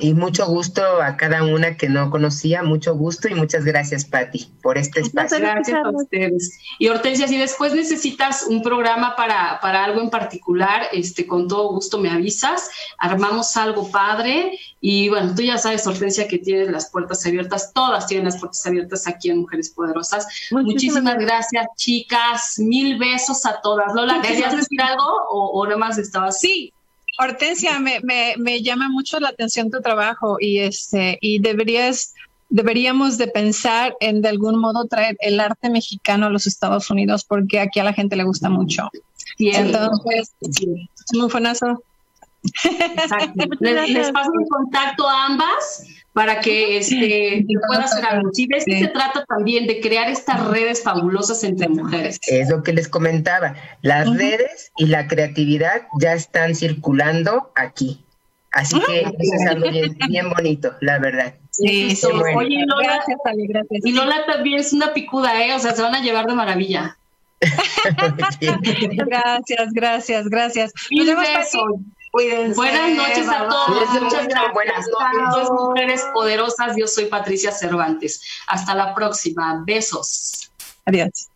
Speaker 3: y mucho gusto a cada una que no conocía, mucho gusto y muchas gracias, Patti, por este espacio.
Speaker 2: Gracias a ustedes. Y Hortensia, si después necesitas un programa para, para algo en particular, este, con todo gusto me avisas, armamos algo padre y bueno, tú ya sabes, Hortensia, que tienes las puertas abiertas, todas tienen las puertas abiertas aquí en Mujeres Poderosas. Muchísimas, gracias, chicas, mil besos a todas. Lola, ¿querías decir algo o, o nada más estabas?
Speaker 4: Sí, Hortensia, me, me, me, llama mucho la atención tu trabajo y este y deberías deberíamos de pensar en de algún modo traer el arte mexicano a los Estados Unidos porque aquí a la gente le gusta mucho. Y entonces, buenazo.
Speaker 2: Les, les, paso el contacto a ambas para que este, pueda hacer algo. Si ves que se trata también de crear estas redes fabulosas entre mujeres.
Speaker 3: Es lo que les comentaba. Las redes y la creatividad ya están circulando aquí. Así que eso es algo bien, bonito, la verdad.
Speaker 2: Sí, sí. Oye, Lola, gracias, Ale, gracias. Y Lola también es una picuda, ¿eh? O sea, se van a llevar de maravilla.
Speaker 4: gracias, gracias, gracias.
Speaker 2: Nos Buenas noches a todos. Muchas gracias. Buenas noches. mujeres poderosas. Yo soy Patricia Cervantes. Hasta la próxima. Besos.
Speaker 4: Adiós.